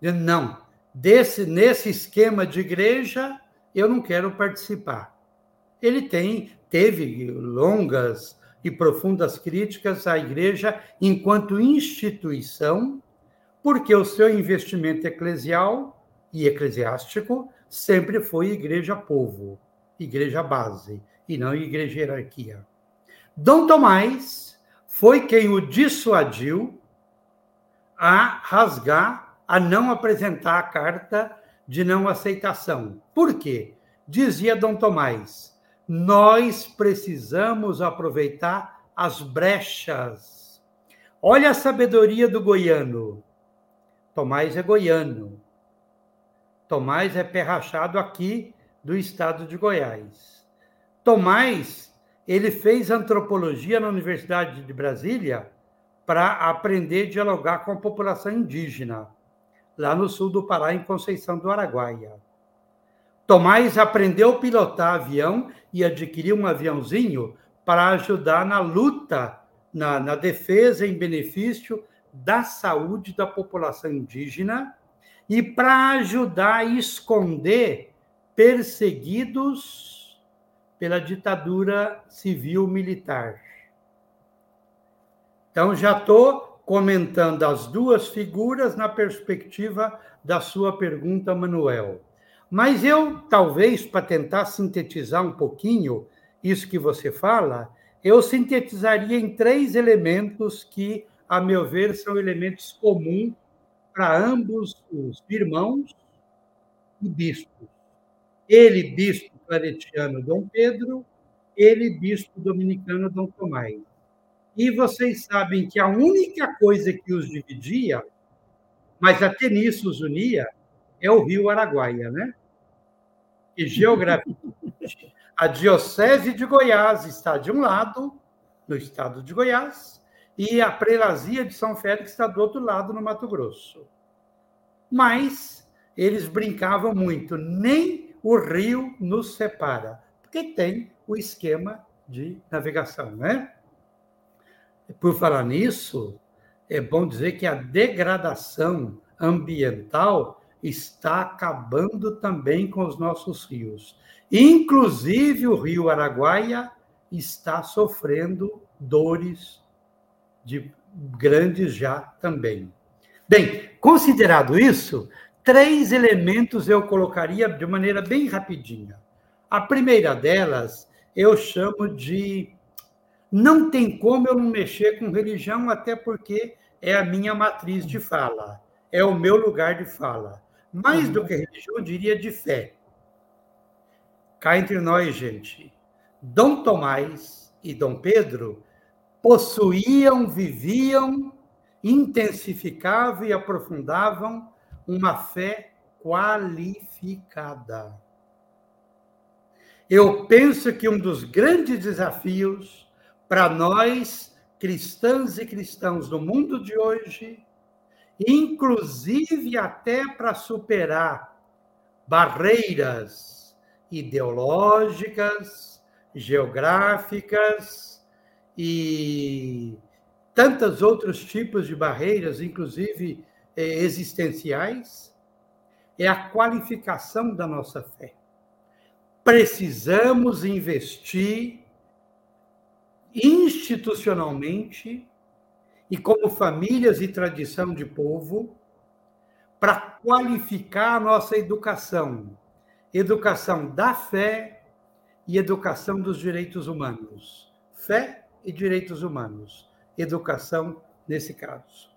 Dizendo, não, desse, nesse esquema de igreja, eu não quero participar. Ele tem, teve longas e profundas críticas à igreja enquanto instituição, porque o seu investimento eclesial e eclesiástico sempre foi igreja-povo, igreja base, e não igreja hierarquia. Dom Tomás foi quem o dissuadiu a rasgar a não apresentar a carta de não aceitação. Por quê? Dizia Dom Tomás: nós precisamos aproveitar as brechas. Olha a sabedoria do goiano. Tomás é goiano. Tomás é perrachado aqui do estado de Goiás. Tomás, ele fez antropologia na Universidade de Brasília para aprender a dialogar com a população indígena, lá no sul do Pará, em Conceição do Araguaia. Tomás aprendeu a pilotar avião e adquiriu um aviãozinho para ajudar na luta, na, na defesa em benefício da saúde da população indígena e para ajudar a esconder perseguidos pela ditadura civil-militar. Então, já estou comentando as duas figuras na perspectiva da sua pergunta, Manuel. Mas eu, talvez, para tentar sintetizar um pouquinho isso que você fala, eu sintetizaria em três elementos que, a meu ver, são elementos comuns para ambos os irmãos e bispos. Ele, bispo claretiano Dom Pedro, ele, bispo dominicano Dom Tomás. E vocês sabem que a única coisa que os dividia, mas até nisso os unia, é o rio Araguaia, né? E geograficamente, a Diocese de Goiás está de um lado, no estado de Goiás, e a Prelazia de São Félix está do outro lado, no Mato Grosso. Mas eles brincavam muito, nem o rio nos separa, porque tem o esquema de navegação, né? Por falar nisso, é bom dizer que a degradação ambiental está acabando também com os nossos rios. Inclusive o rio Araguaia está sofrendo dores de grandes já também. Bem, considerado isso, três elementos eu colocaria de maneira bem rapidinha. A primeira delas eu chamo de não tem como eu não mexer com religião, até porque é a minha matriz de fala, é o meu lugar de fala. Mais do que religião, eu diria de fé. Cá entre nós, gente, Dom Tomás e Dom Pedro possuíam, viviam, intensificavam e aprofundavam uma fé qualificada. Eu penso que um dos grandes desafios para nós, cristãs e cristãos do mundo de hoje, inclusive até para superar barreiras ideológicas, geográficas e tantos outros tipos de barreiras, inclusive eh, existenciais, é a qualificação da nossa fé. Precisamos investir institucionalmente e como famílias e tradição de povo para qualificar a nossa educação, educação da fé e educação dos direitos humanos. Fé e direitos humanos, educação nesse caso.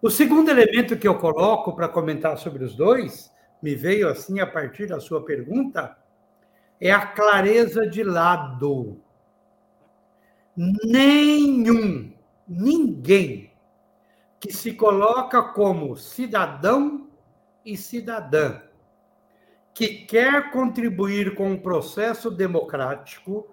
O segundo elemento que eu coloco para comentar sobre os dois, me veio assim a partir da sua pergunta, é a clareza de lado nenhum, ninguém que se coloca como cidadão e cidadã, que quer contribuir com o processo democrático,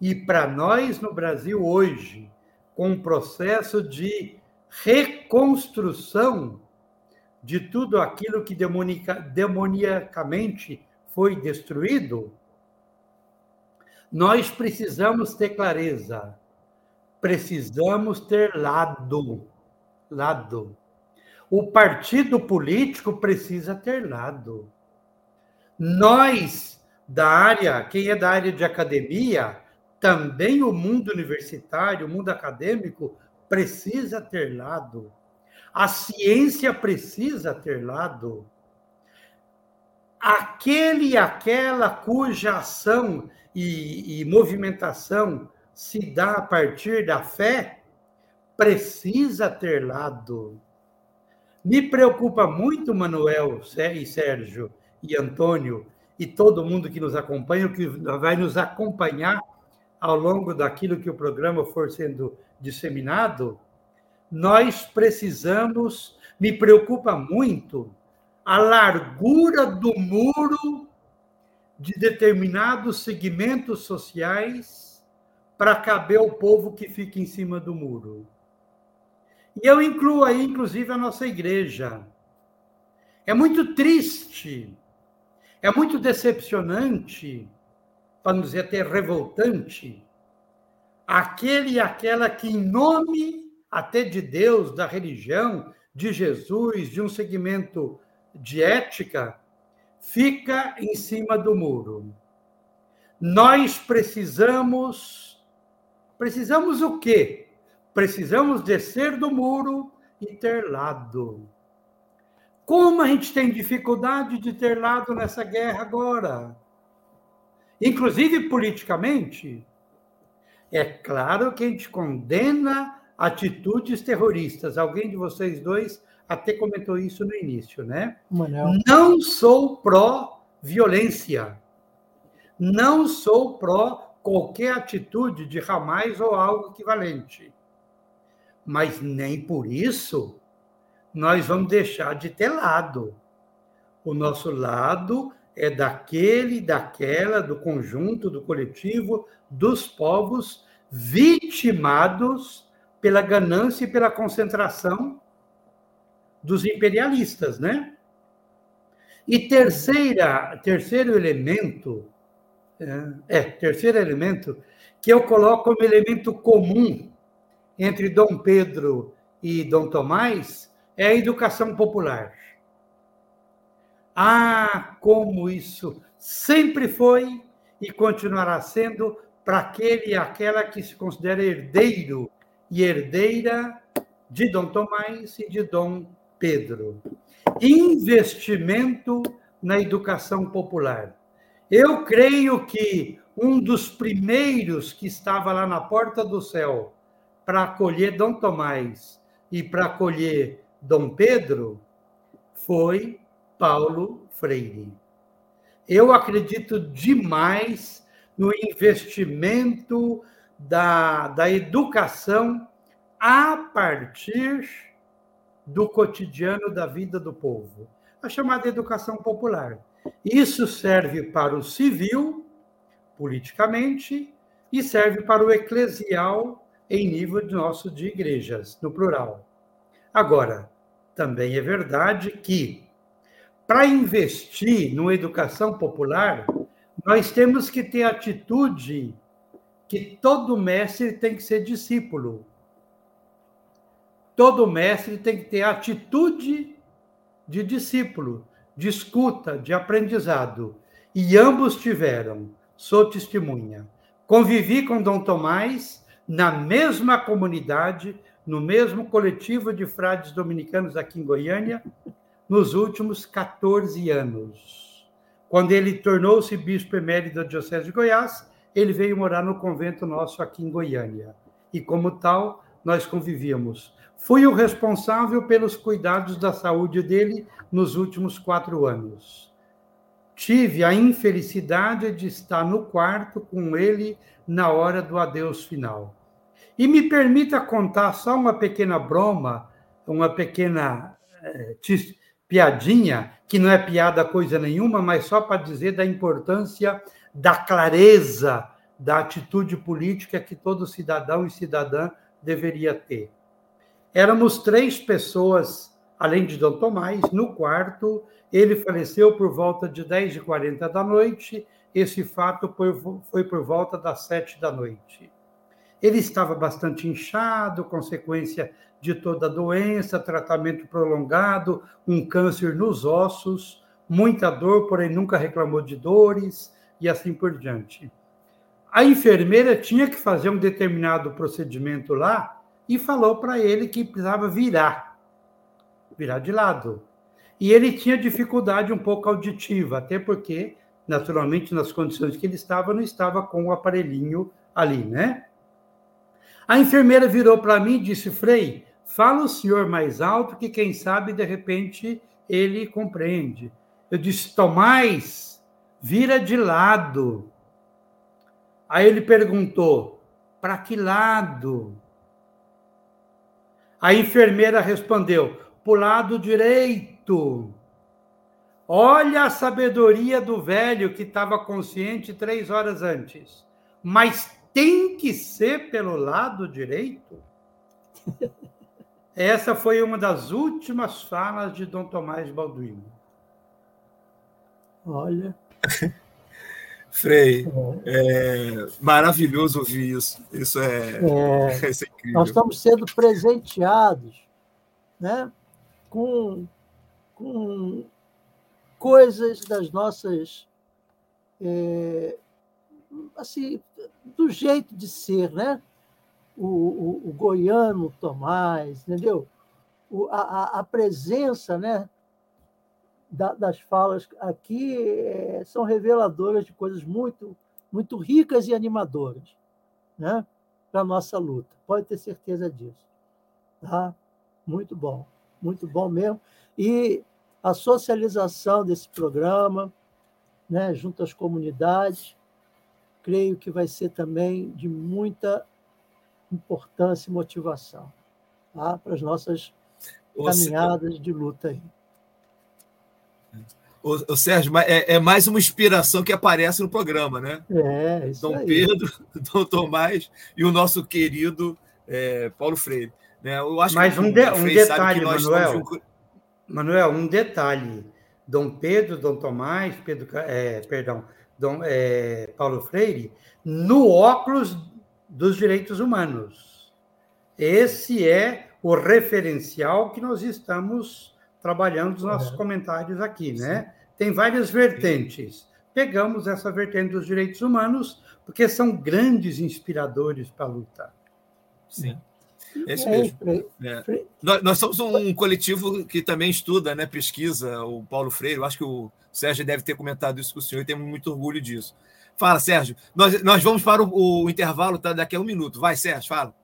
e para nós no Brasil hoje, com um processo de reconstrução de tudo aquilo que demoniacamente foi destruído, nós precisamos ter clareza, precisamos ter lado. Lado. O partido político precisa ter lado. Nós, da área, quem é da área de academia, também o mundo universitário, o mundo acadêmico, precisa ter lado. A ciência precisa ter lado. Aquele e aquela cuja ação e, e movimentação se dá a partir da fé, precisa ter lado. Me preocupa muito, Manuel e Sérgio e Antônio e todo mundo que nos acompanha, que vai nos acompanhar ao longo daquilo que o programa for sendo disseminado, nós precisamos, me preocupa muito a largura do muro de determinados segmentos sociais para caber o povo que fica em cima do muro. E eu incluo aí, inclusive, a nossa igreja. É muito triste, é muito decepcionante, para não dizer até revoltante, aquele e aquela que, em nome até de Deus, da religião, de Jesus, de um segmento de ética, fica em cima do muro. Nós precisamos. Precisamos o quê? Precisamos descer do muro e ter lado. Como a gente tem dificuldade de ter lado nessa guerra agora? Inclusive politicamente. É claro que a gente condena atitudes terroristas. Alguém de vocês dois até comentou isso no início, né? Não sou pró-violência. Não sou pró qualquer atitude de Hamas ou algo equivalente. Mas nem por isso nós vamos deixar de ter lado. O nosso lado é daquele, daquela, do conjunto, do coletivo, dos povos vitimados pela ganância e pela concentração dos imperialistas, né? E terceira, terceiro elemento, é, é, terceiro elemento que eu coloco como elemento comum entre Dom Pedro e Dom Tomás é a educação popular. Ah, como isso sempre foi e continuará sendo para aquele e aquela que se considera herdeiro e herdeira de Dom Tomás e de Dom Pedro. Investimento na educação popular. Eu creio que um dos primeiros que estava lá na porta do céu para acolher Dom Tomás e para acolher Dom Pedro foi Paulo Freire. Eu acredito demais no investimento da, da educação a partir do cotidiano da vida do povo, a chamada educação popular. Isso serve para o civil, politicamente, e serve para o eclesial em nível nosso de igrejas, no plural. Agora, também é verdade que para investir numa educação popular, nós temos que ter atitude que todo mestre tem que ser discípulo. Todo mestre tem que ter atitude de discípulo, de escuta, de aprendizado. E ambos tiveram, sou testemunha. Convivi com Dom Tomás na mesma comunidade, no mesmo coletivo de frades dominicanos aqui em Goiânia, nos últimos 14 anos. Quando ele tornou-se bispo emérito da Diocese de Goiás, ele veio morar no convento nosso aqui em Goiânia. E, como tal, nós convivíamos. Fui o responsável pelos cuidados da saúde dele nos últimos quatro anos. Tive a infelicidade de estar no quarto com ele na hora do adeus final. E me permita contar só uma pequena broma, uma pequena é, piadinha, que não é piada coisa nenhuma, mas só para dizer da importância da clareza da atitude política que todo cidadão e cidadã deveria ter. Éramos três pessoas, além de Dom Tomás, no quarto. Ele faleceu por volta de 10h40 da noite. Esse fato foi por volta das 7 da noite. Ele estava bastante inchado, consequência de toda a doença, tratamento prolongado, um câncer nos ossos, muita dor, porém nunca reclamou de dores e assim por diante. A enfermeira tinha que fazer um determinado procedimento lá e falou para ele que precisava virar, virar de lado. E ele tinha dificuldade um pouco auditiva, até porque, naturalmente, nas condições que ele estava, não estava com o aparelhinho ali, né? A enfermeira virou para mim e disse: Frei, Fala o senhor mais alto, que quem sabe, de repente, ele compreende. Eu disse: Tomás, vira de lado. Aí ele perguntou: Para que lado? A enfermeira respondeu: Para o lado direito. Olha a sabedoria do velho que estava consciente três horas antes. Mas tem que ser pelo lado direito? Essa foi uma das últimas falas de Dom Tomás Balduino. Olha. Frei, é maravilhoso ouvir isso. Isso é, é, isso é incrível. Nós estamos sendo presenteados né, com, com coisas das nossas. É, assim, do jeito de ser, né? O, o, o goiano Tomás, entendeu? O, a, a presença né, da, das falas aqui é, são reveladoras de coisas muito, muito ricas e animadoras né, para a nossa luta. Pode ter certeza disso. Tá? Muito bom, muito bom mesmo. E a socialização desse programa, né, junto às comunidades, creio que vai ser também de muita importância e motivação tá? para as nossas caminhadas de luta aí. O, Sérgio, é, é, mais uma inspiração que aparece no programa, né? É, isso Dom aí. Pedro, Dom Tomás e o nosso querido é, Paulo Freire. Né? Eu acho Mas que um, de, um detalhe, Manuel, um... Manuel, um detalhe. Dom Pedro, Dom Tomás, Pedro, é, perdão, Dom, é, Paulo Freire, no óculos dos direitos humanos. Esse é o referencial que nós estamos trabalhando nos nossos comentários aqui, né? Tem várias vertentes. Pegamos essa vertente dos direitos humanos porque são grandes inspiradores para a luta. Sim. É isso mesmo. É. Nós, nós, somos um coletivo que também estuda, né, pesquisa o Paulo Freire. Eu acho que o Sérgio deve ter comentado isso com o senhor e temos muito orgulho disso. Fala, Sérgio. Nós, nós vamos para o, o intervalo tá, daqui a um minuto. Vai, Sérgio, fala.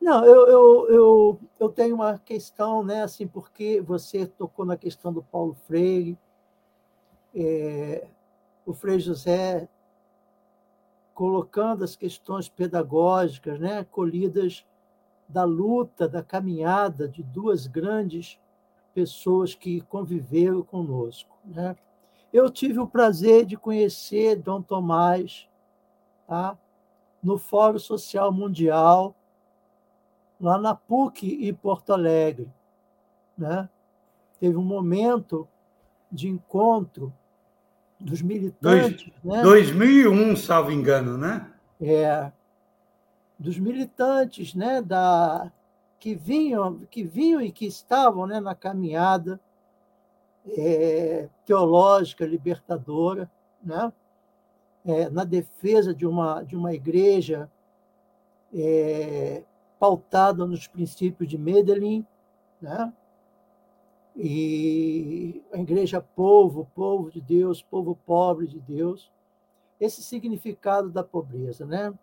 Não, eu, eu, eu, eu tenho uma questão, né, assim, porque você tocou na questão do Paulo Freire, é, o Frei José colocando as questões pedagógicas, né, colhidas da luta, da caminhada de duas grandes pessoas que conviveram conosco. Né? Eu tive o prazer de conhecer Dom Tomás tá? no Fórum Social Mundial, lá na PUC em Porto Alegre. Né? Teve um momento de encontro dos militantes. Dois, né? 2001, salvo engano, né? É, dos militantes né, da, que, vinham, que vinham e que estavam né, na caminhada é, teológica libertadora, né, é, na defesa de uma, de uma igreja é, pautada nos princípios de Medellín, né, e a igreja povo, povo de Deus, povo pobre de Deus, esse significado da pobreza, né?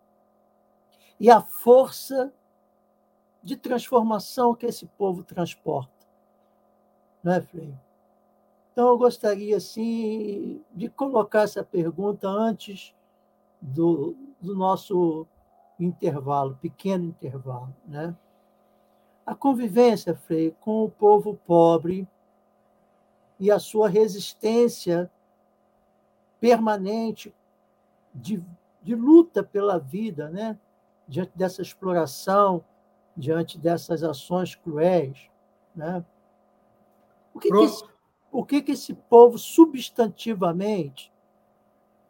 e a força de transformação que esse povo transporta. Não é, Frei? Então, eu gostaria, assim, de colocar essa pergunta antes do, do nosso intervalo, pequeno intervalo. Né? A convivência, Frei, com o povo pobre e a sua resistência permanente de, de luta pela vida, né? diante dessa exploração, diante dessas ações cruéis. Né? O, que, que, esse, o que, que esse povo substantivamente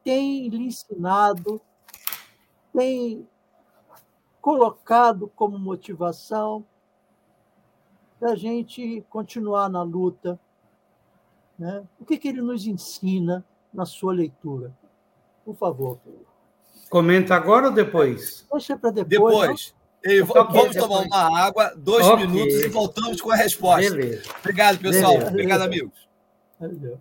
tem lhe ensinado, tem colocado como motivação para a gente continuar na luta? Né? O que, que ele nos ensina na sua leitura? Por favor. Comenta agora ou depois? Deixa para depois. Depois. Ei, vamos depois. tomar uma água, dois okay. minutos e voltamos com a resposta. Beleza. Obrigado, pessoal. Beleza. Obrigado, amigos. Valeu.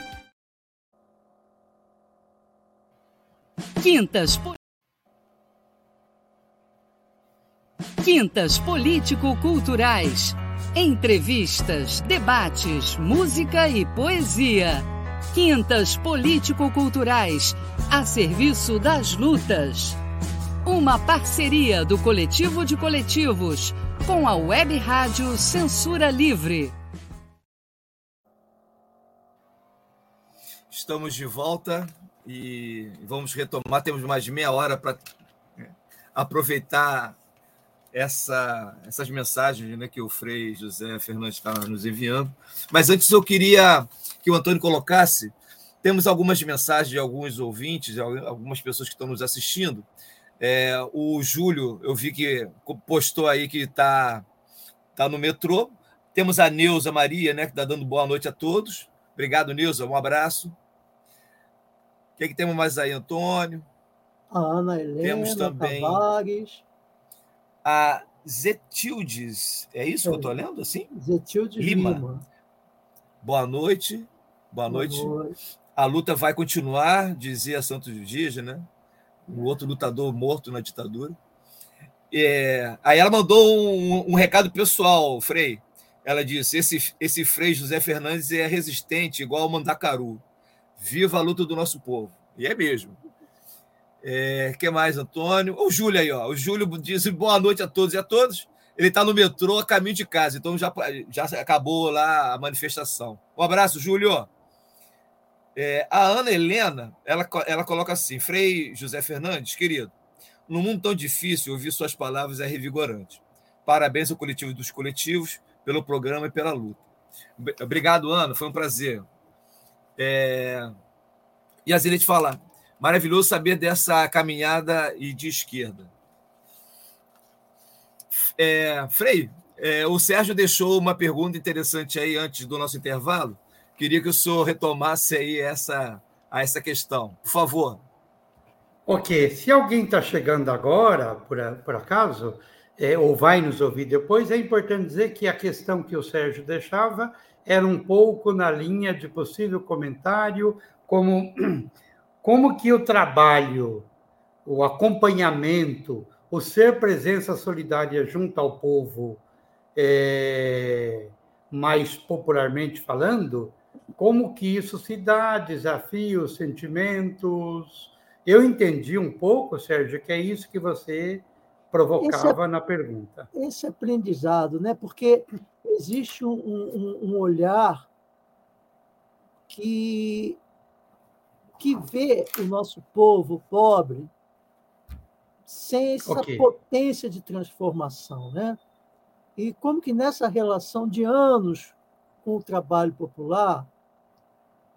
Quintas. Quintas político-culturais. Entrevistas, debates, música e poesia. Quintas político-culturais a serviço das lutas. Uma parceria do Coletivo de Coletivos com a Web Rádio Censura Livre. Estamos de volta e vamos retomar. Temos mais meia hora para aproveitar essa, essas mensagens né, que o Frei José Fernandes está nos enviando. Mas antes eu queria que o Antônio colocasse. Temos algumas mensagens de alguns ouvintes, algumas pessoas que estão nos assistindo. É, o Júlio, eu vi que postou aí que está tá no metrô. Temos a Neuza Maria, né, que está dando boa noite a todos. Obrigado, Neuza. Um abraço. O que, é que temos mais aí, Antônio? A Ana Helena Temos também Tavares. a Zetildes. É isso que eu estou lendo assim? Zetildes Lima. Lima. Boa noite. Boa noite. A luta vai continuar, dizia Santos Dias, né? O outro lutador morto na ditadura. É, aí ela mandou um, um, recado pessoal, Frei. Ela disse: esse, esse Frei José Fernandes é resistente, igual ao Mandacaru. Viva a luta do nosso povo. E é mesmo. É, que mais, Antônio? O Júlio aí, ó. O Júlio diz boa noite a todos e a todas. Ele está no metrô a caminho de casa, então já, já acabou lá a manifestação. Um abraço, Júlio. É, a Ana Helena, ela, ela coloca assim: Frei José Fernandes, querido, num mundo tão difícil, ouvir suas palavras é revigorante. Parabéns ao coletivo dos coletivos pelo programa e pela luta. Obrigado, Ana, foi um prazer. É... E a Zenete fala: maravilhoso saber dessa caminhada e de esquerda. É, Frei, é, o Sérgio deixou uma pergunta interessante aí antes do nosso intervalo. Queria que o senhor retomasse aí essa, a essa questão. Por favor. Ok. Se alguém está chegando agora, por, por acaso, é, ou vai nos ouvir depois, é importante dizer que a questão que o Sérgio deixava era um pouco na linha de possível comentário, como, como que o trabalho, o acompanhamento, o ser presença solidária junto ao povo, é, mais popularmente falando, como que isso se dá, desafios, sentimentos. Eu entendi um pouco, Sérgio, que é isso que você provocava esse, na pergunta. Esse aprendizado, né? Porque existe um, um, um olhar que, que vê o nosso povo pobre sem essa okay. potência de transformação, né? E como que nessa relação de anos com o trabalho popular,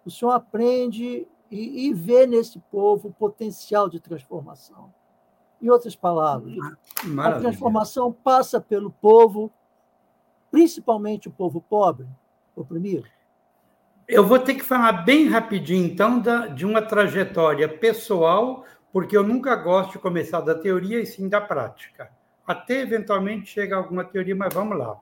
o senhor aprende e, e vê nesse povo o potencial de transformação. Em outras palavras, Maravilha. a transformação passa pelo povo, principalmente o povo pobre, oprimido. eu vou ter que falar bem rapidinho, então, da, de uma trajetória pessoal, porque eu nunca gosto de começar da teoria e sim da prática. Até eventualmente chega alguma teoria, mas vamos lá.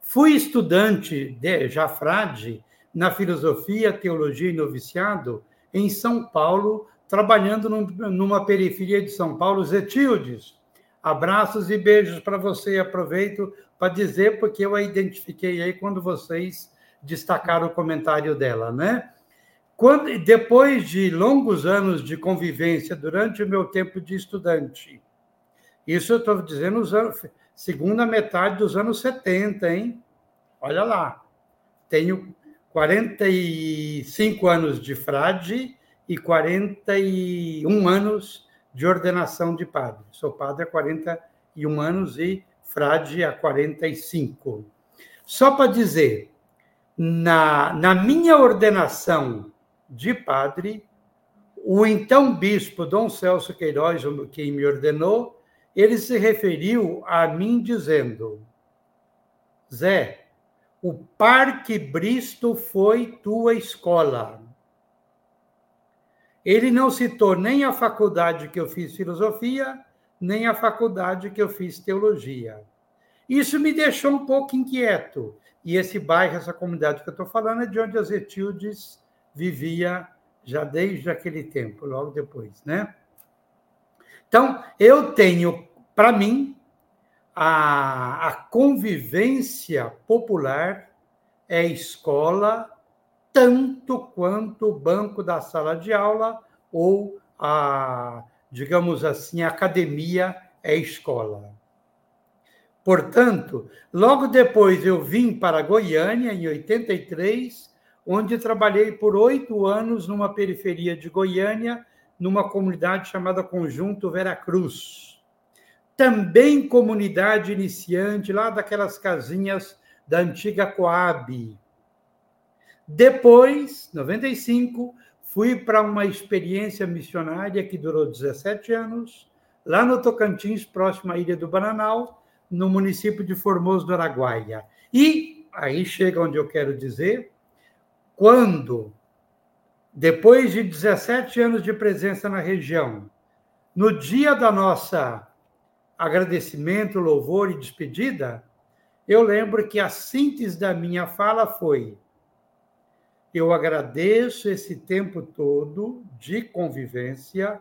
Fui estudante de já frade na filosofia, teologia e noviciado em São Paulo, trabalhando num, numa periferia de São Paulo, Zetildes. Abraços e beijos para você. Aproveito para dizer, porque eu a identifiquei aí quando vocês destacaram o comentário dela, né? Quando, depois de longos anos de convivência, durante o meu tempo de estudante, isso eu estou dizendo os anos, segunda metade dos anos 70, hein? Olha lá. Tenho 45 anos de frade e 41 anos de ordenação de padre. Sou padre há 41 anos e frade há 45. Só para dizer, na, na minha ordenação de padre, o então bispo Dom Celso Queiroz, quem me ordenou, ele se referiu a mim dizendo: Zé, o Parque Bristo foi tua escola. Ele não citou nem a faculdade que eu fiz filosofia, nem a faculdade que eu fiz teologia. Isso me deixou um pouco inquieto. E esse bairro, essa comunidade que eu estou falando, é de onde as Etildes vivia já desde aquele tempo, logo depois, né? Então, eu tenho para mim, a, a convivência popular é escola tanto quanto o banco da sala de aula ou a, digamos assim, a academia é escola. Portanto, logo depois eu vim para Goiânia, em 83, onde trabalhei por oito anos numa periferia de Goiânia, numa comunidade chamada Conjunto Veracruz também comunidade iniciante, lá daquelas casinhas da antiga Coab. Depois, 95, fui para uma experiência missionária que durou 17 anos, lá no Tocantins, próximo à Ilha do Bananal, no município de Formoso do Araguaia. E aí chega onde eu quero dizer, quando, depois de 17 anos de presença na região, no dia da nossa agradecimento, louvor e despedida, eu lembro que a síntese da minha fala foi: eu agradeço esse tempo todo de convivência,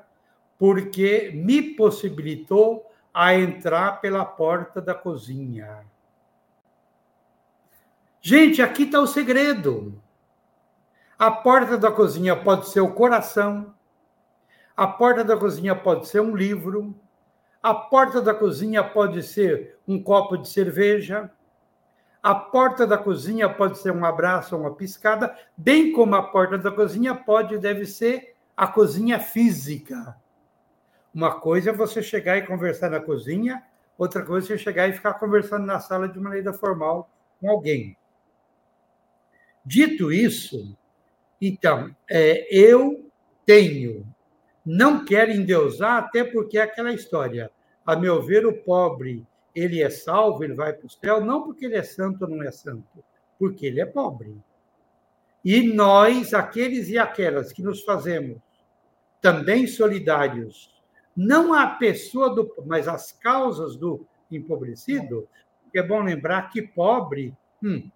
porque me possibilitou a entrar pela porta da cozinha. Gente, aqui está o segredo. A porta da cozinha pode ser o coração, a porta da cozinha pode ser um livro, a porta da cozinha pode ser um copo de cerveja. A porta da cozinha pode ser um abraço ou uma piscada, bem como a porta da cozinha pode e deve ser a cozinha física. Uma coisa é você chegar e conversar na cozinha, outra coisa é você chegar e ficar conversando na sala de maneira formal com alguém. Dito isso, então, é, eu tenho não quer endeusar, até porque é aquela história. A meu ver, o pobre, ele é salvo, ele vai para o céu, não porque ele é santo ou não é santo, porque ele é pobre. E nós, aqueles e aquelas que nos fazemos também solidários, não a pessoa do, mas as causas do empobrecido, é bom lembrar que pobre, hum,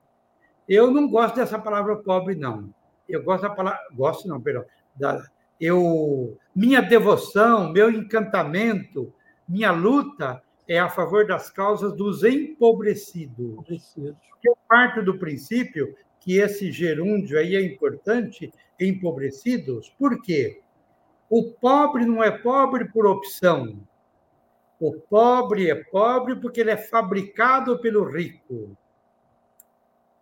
eu não gosto dessa palavra pobre, não. Eu gosto da palavra, gosto não, perdão, da, eu, minha devoção, meu encantamento, minha luta é a favor das causas dos empobrecidos. Eu parto do princípio que esse gerúndio aí é importante, empobrecidos, por quê? O pobre não é pobre por opção. O pobre é pobre porque ele é fabricado pelo rico.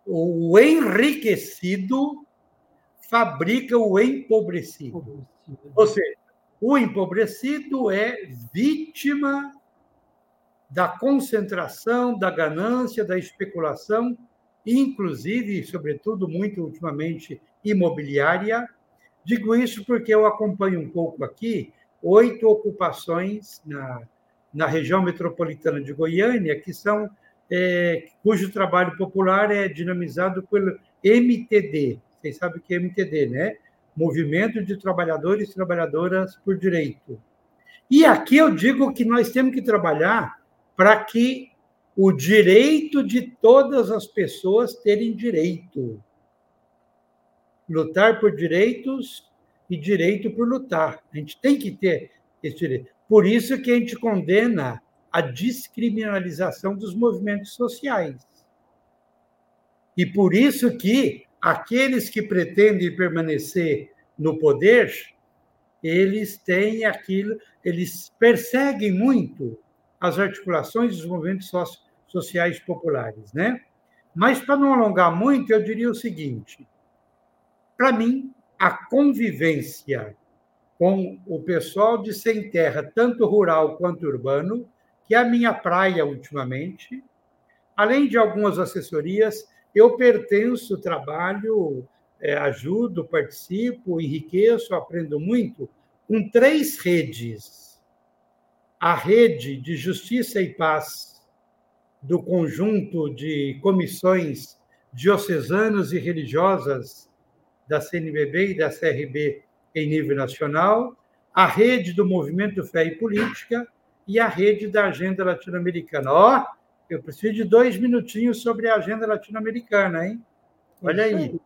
O enriquecido fabrica o empobrecido. Ou seja, o empobrecido é vítima da concentração, da ganância, da especulação, inclusive, sobretudo, muito ultimamente, imobiliária. Digo isso porque eu acompanho um pouco aqui oito ocupações na, na região metropolitana de Goiânia, que são é, cujo trabalho popular é dinamizado pelo MTD, Vocês sabem o que é MTD, né? Movimento de Trabalhadores e Trabalhadoras por Direito. E aqui eu digo que nós temos que trabalhar para que o direito de todas as pessoas terem direito. Lutar por direitos e direito por lutar. A gente tem que ter esse direito. Por isso que a gente condena a descriminalização dos movimentos sociais. E por isso que aqueles que pretendem permanecer no poder, eles têm aquilo, eles perseguem muito as articulações dos movimentos sociais populares, né? Mas para não alongar muito, eu diria o seguinte: para mim, a convivência com o pessoal de sem terra, tanto rural quanto urbano, que é a minha praia ultimamente, além de algumas assessorias, eu pertenço, trabalho, é, ajudo, participo, enriqueço, aprendo muito com três redes. A rede de Justiça e Paz do conjunto de comissões diocesanas e religiosas da CNBB e da CRB em nível nacional, a rede do Movimento Fé e Política e a rede da Agenda Latino-Americana. Ó, oh, eu preciso de dois minutinhos sobre a agenda latino-americana, hein? Olha aí.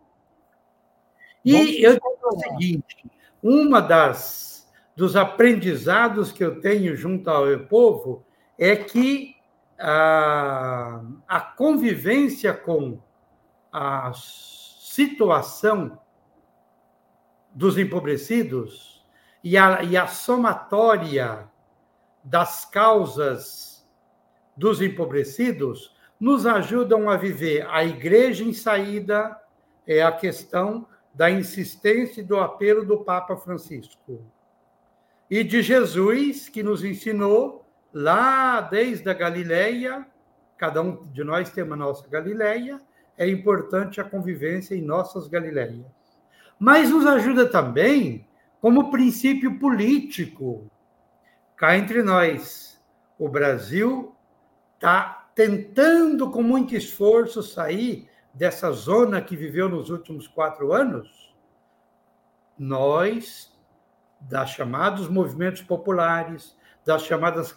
E eu digo o seguinte: uma das dos aprendizados que eu tenho junto ao povo é que a, a convivência com a situação dos empobrecidos e a, e a somatória das causas dos empobrecidos nos ajudam a viver a igreja em saída, é a questão da insistência e do apelo do Papa Francisco. E de Jesus, que nos ensinou lá desde a Galileia, cada um de nós tem uma nossa Galileia, é importante a convivência em nossas Galileias. Mas nos ajuda também como princípio político. Cá entre nós, o Brasil está tentando com muito esforço sair dessa zona que viveu nos últimos quatro anos, nós, das chamados movimentos populares, das chamadas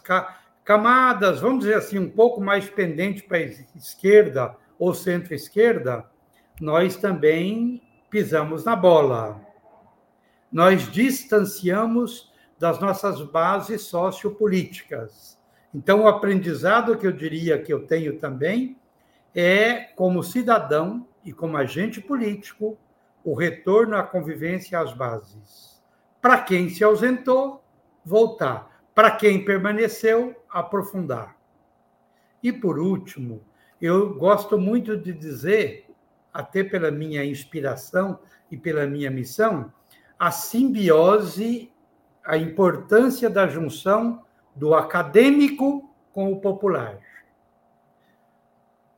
camadas, vamos dizer assim, um pouco mais pendente para a esquerda ou centro-esquerda, nós também pisamos na bola. Nós distanciamos das nossas bases sociopolíticas. Então, o aprendizado que eu diria que eu tenho também é, como cidadão e como agente político, o retorno à convivência às bases. Para quem se ausentou, voltar. Para quem permaneceu, aprofundar. E, por último, eu gosto muito de dizer, até pela minha inspiração e pela minha missão, a simbiose, a importância da junção do acadêmico com o popular.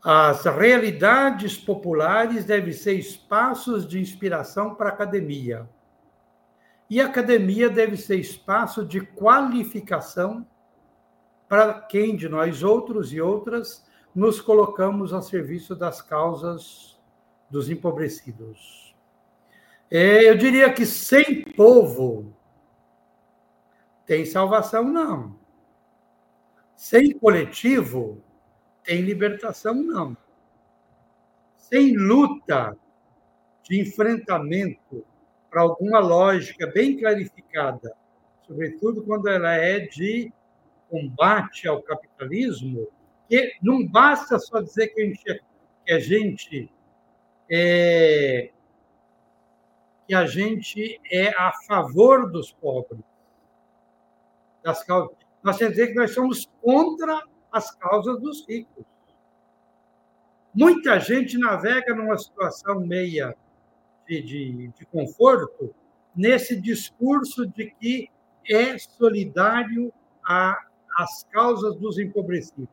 As realidades populares devem ser espaços de inspiração para a academia. E a academia deve ser espaço de qualificação para quem de nós outros e outras nos colocamos a serviço das causas dos empobrecidos. É, eu diria que sem povo tem salvação, não. Sem coletivo, tem libertação, não. Sem luta de enfrentamento para alguma lógica bem clarificada, sobretudo quando ela é de combate ao capitalismo, que não basta só dizer que a gente, que a gente é, que a gente é a favor dos pobres, das causas. Nós temos que dizer que nós somos contra as causas dos ricos. Muita gente navega numa situação meia de, de, de conforto nesse discurso de que é solidário às causas dos empobrecidos.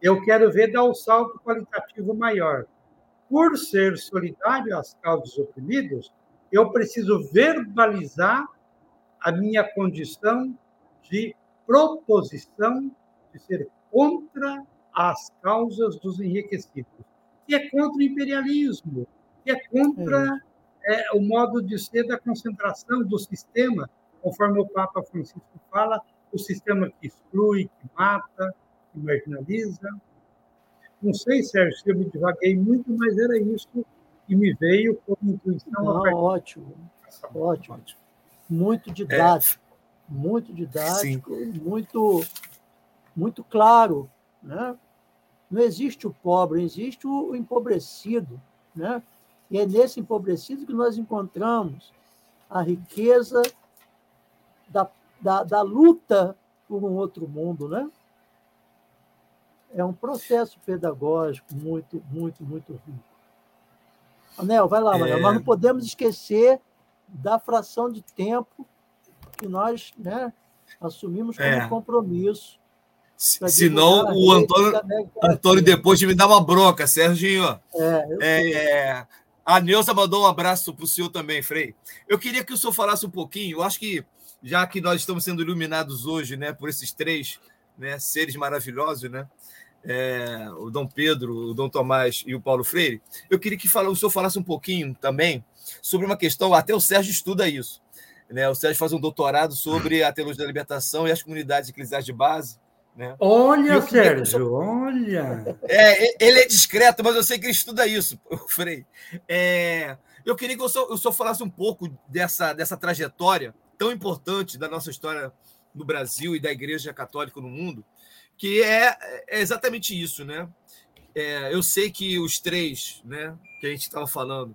Eu quero ver dar um salto qualitativo maior. Por ser solidário às causas oprimidos, eu preciso verbalizar a minha condição de proposição de ser contra as causas dos enriquecidos, que é contra o imperialismo, que é contra é o modo de ser da concentração do sistema, conforme o Papa Francisco fala, o sistema que exclui, que mata, que marginaliza. Não sei, Sérgio, se eu me divaguei muito, mas era isso que me veio como intuição. Não, ótimo, ótimo, ótimo. Muito didático, é. muito didático, Sim. muito, muito claro. Né? Não existe o pobre, existe o empobrecido. Né? E é nesse empobrecido que nós encontramos a riqueza da, da, da luta por um outro mundo, né? É um processo pedagógico muito, muito, muito rico. Anel, vai lá, é... Nós não podemos esquecer da fração de tempo que nós né, assumimos como é. compromisso. Senão o Antônio, Antônio depois de me dar uma bronca, Serginho. É, é, a Neuza mandou um abraço para o senhor também, Frei. Eu queria que o senhor falasse um pouquinho. Eu acho que, já que nós estamos sendo iluminados hoje né, por esses três né, seres maravilhosos, né, é, o Dom Pedro, o Dom Tomás e o Paulo Freire, eu queria que o senhor falasse um pouquinho também sobre uma questão, até o Sérgio estuda isso. Né? O Sérgio faz um doutorado sobre a teologia da libertação e as comunidades eclesiais de base. Né? Olha, Sérgio, sou... olha. É, ele é discreto, mas eu sei que ele estuda isso, Frei. É, eu queria que o senhor, o senhor falasse um pouco dessa, dessa trajetória tão importante da nossa história no Brasil e da Igreja Católica no mundo, que é, é exatamente isso, né? É, eu sei que os três, né, que a gente estava falando,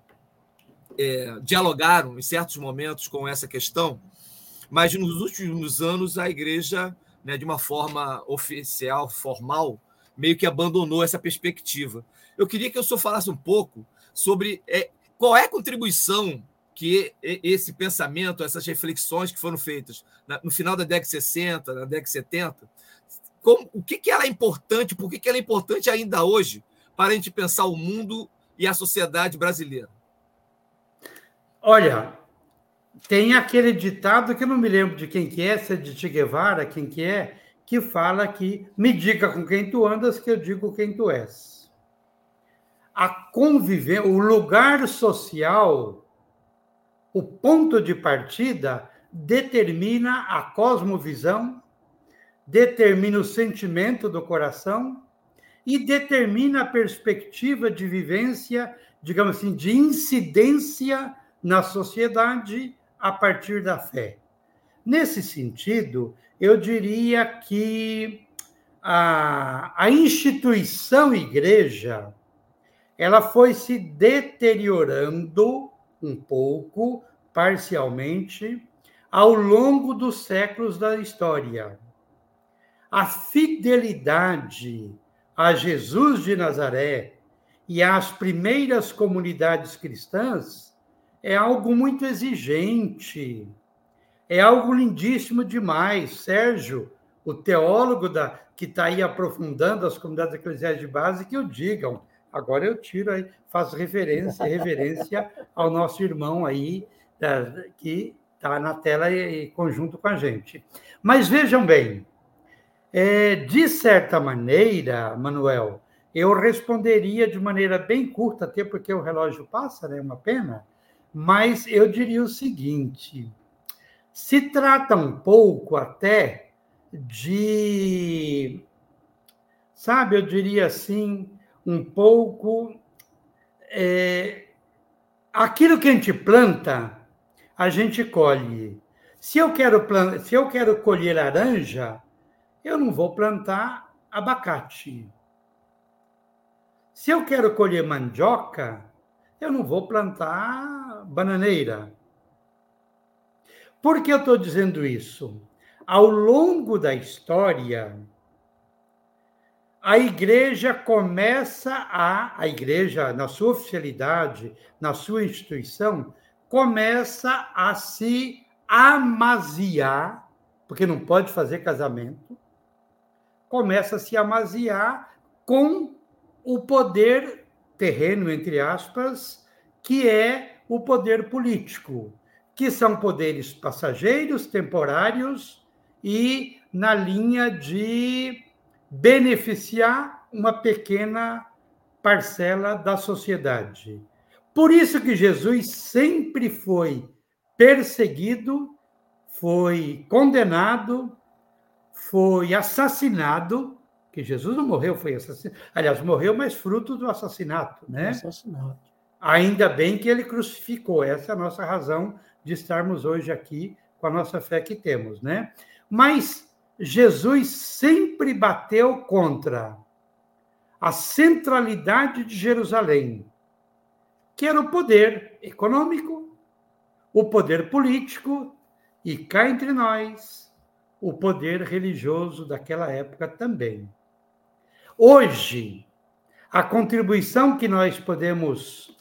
é, dialogaram em certos momentos com essa questão, mas nos últimos anos a Igreja né, de uma forma oficial, formal, meio que abandonou essa perspectiva. Eu queria que o senhor falasse um pouco sobre é, qual é a contribuição que esse pensamento, essas reflexões que foram feitas no final da década de 60, na década de 70, como, o que, que ela é importante, por que, que ela é importante ainda hoje para a gente pensar o mundo e a sociedade brasileira? Olha, tem aquele ditado que eu não me lembro de quem que é, se é de Che Guevara, quem que é, que fala que me diga com quem tu andas, que eu digo quem tu és. A conviver, o lugar social, o ponto de partida determina a cosmovisão, determina o sentimento do coração e determina a perspectiva de vivência, digamos assim, de incidência na sociedade a partir da fé. Nesse sentido, eu diria que a, a instituição igreja ela foi se deteriorando um pouco, parcialmente, ao longo dos séculos da história. A fidelidade a Jesus de Nazaré e às primeiras comunidades cristãs é algo muito exigente, é algo lindíssimo demais. Sérgio, o teólogo da, que está aí aprofundando as comunidades eclesiais de base, que o digam. Agora eu tiro aí, faço referência, reverência ao nosso irmão aí, que está na tela e, e, conjunto com a gente. Mas vejam bem, é, de certa maneira, Manuel, eu responderia de maneira bem curta, até porque o relógio passa, né? Uma pena mas eu diria o seguinte: se trata um pouco até de, sabe, eu diria assim, um pouco. É, aquilo que a gente planta, a gente colhe. Se eu quero, se eu quero colher laranja, eu não vou plantar abacate. Se eu quero colher mandioca, eu não vou plantar bananeira. Por que eu estou dizendo isso? Ao longo da história, a igreja começa a, a igreja, na sua oficialidade, na sua instituição, começa a se amaziar, porque não pode fazer casamento, começa a se amaziar com o poder terreno, entre aspas, que é o poder político, que são poderes passageiros, temporários e na linha de beneficiar uma pequena parcela da sociedade. Por isso que Jesus sempre foi perseguido, foi condenado, foi assassinado, que Jesus não morreu, foi assassinado. Aliás, morreu, mas fruto do assassinato, né? Assassinato. Ainda bem que ele crucificou. Essa é a nossa razão de estarmos hoje aqui com a nossa fé que temos, né? Mas Jesus sempre bateu contra a centralidade de Jerusalém, que era o poder econômico, o poder político e cá entre nós, o poder religioso daquela época também. Hoje, a contribuição que nós podemos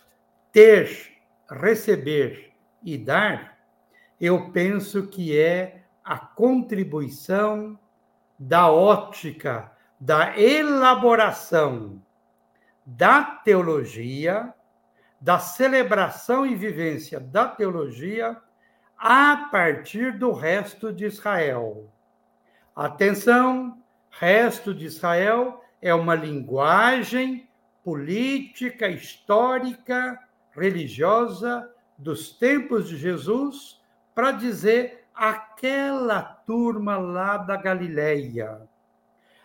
ter, receber e dar, eu penso que é a contribuição da ótica, da elaboração da teologia da celebração e vivência da teologia a partir do resto de Israel. Atenção, resto de Israel é uma linguagem política, histórica, religiosa dos tempos de Jesus para dizer aquela turma lá da Galileia,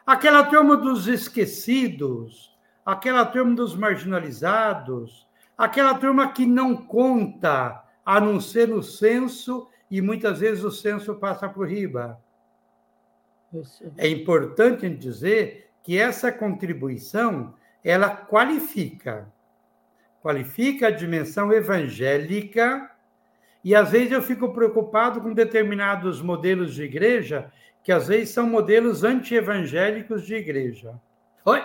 aquela turma dos esquecidos, aquela turma dos marginalizados, aquela turma que não conta, a não ser no censo, e muitas vezes o censo passa por riba. É importante dizer que essa contribuição ela qualifica, qualifica a dimensão evangélica, e às vezes eu fico preocupado com determinados modelos de igreja, que às vezes são modelos anti-evangélicos de igreja. Oi?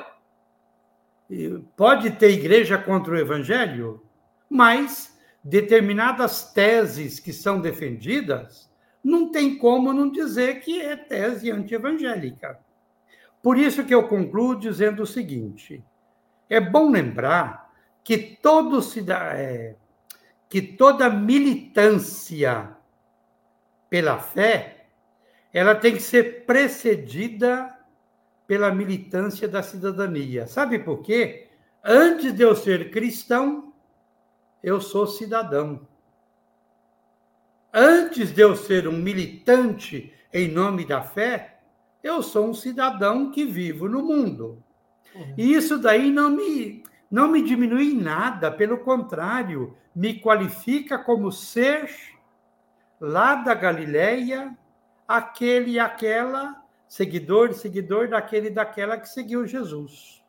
Pode ter igreja contra o evangelho, mas determinadas teses que são defendidas, não tem como não dizer que é tese anti-evangélica. Por isso que eu concluo dizendo o seguinte: é bom lembrar que todo é, que toda militância pela fé ela tem que ser precedida pela militância da cidadania. Sabe por quê? Antes de eu ser cristão, eu sou cidadão. Antes de eu ser um militante em nome da fé, eu sou um cidadão que vivo no mundo. Uhum. E isso daí não me, não me diminui em nada, pelo contrário, me qualifica como ser lá da Galileia, aquele e aquela seguidor, seguidor daquele e daquela que seguiu Jesus.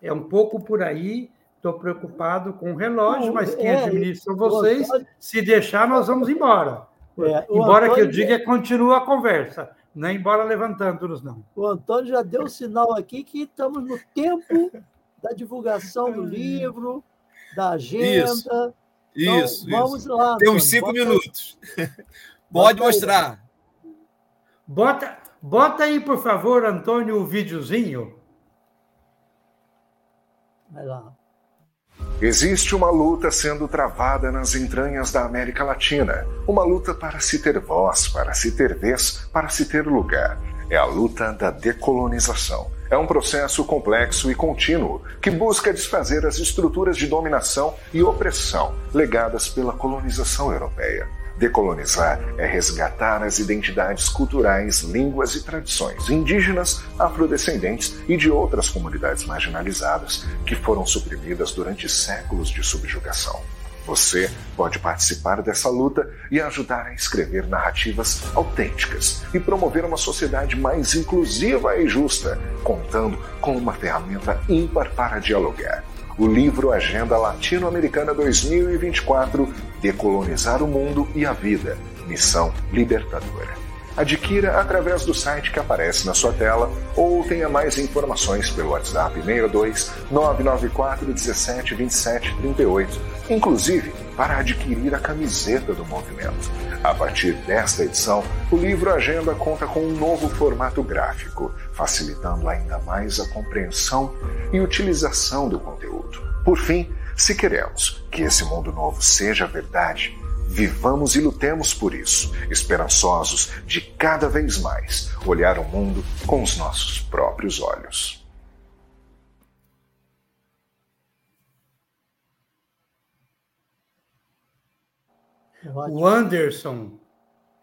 É um pouco por aí. Estou preocupado com o relógio, mas quem é, administra vocês. Antônio... Se deixar, nós vamos embora. É, embora Antônio... que eu diga, continua a conversa. Não é embora levantando-nos, não. O Antônio já deu sinal aqui que estamos no tempo da divulgação do livro, da agenda. Isso, então, isso vamos isso. lá. Tem uns cinco minutos. Pode mostrar. Bota, Bota aí, por favor, Antônio, o videozinho. Vai lá. Existe uma luta sendo travada nas entranhas da América Latina. Uma luta para se ter voz, para se ter vez, para se ter lugar. É a luta da decolonização. É um processo complexo e contínuo que busca desfazer as estruturas de dominação e opressão legadas pela colonização europeia. Decolonizar é resgatar as identidades culturais, línguas e tradições indígenas, afrodescendentes e de outras comunidades marginalizadas que foram suprimidas durante séculos de subjugação. Você pode participar dessa luta e ajudar a escrever narrativas autênticas e promover uma sociedade mais inclusiva e justa, contando com uma ferramenta ímpar para dialogar o livro Agenda Latino-Americana 2024 Decolonizar o Mundo e a Vida Missão Libertadora. Adquira através do site que aparece na sua tela ou tenha mais informações pelo WhatsApp 62 994 17 27 38, inclusive para adquirir a camiseta do movimento. A partir desta edição, o livro Agenda conta com um novo formato gráfico, facilitando ainda mais a compreensão e utilização do conteúdo. Por fim, se queremos que esse mundo novo seja verdade, vivamos e lutemos por isso, esperançosos de cada vez mais olhar o mundo com os nossos próprios olhos. o Anderson,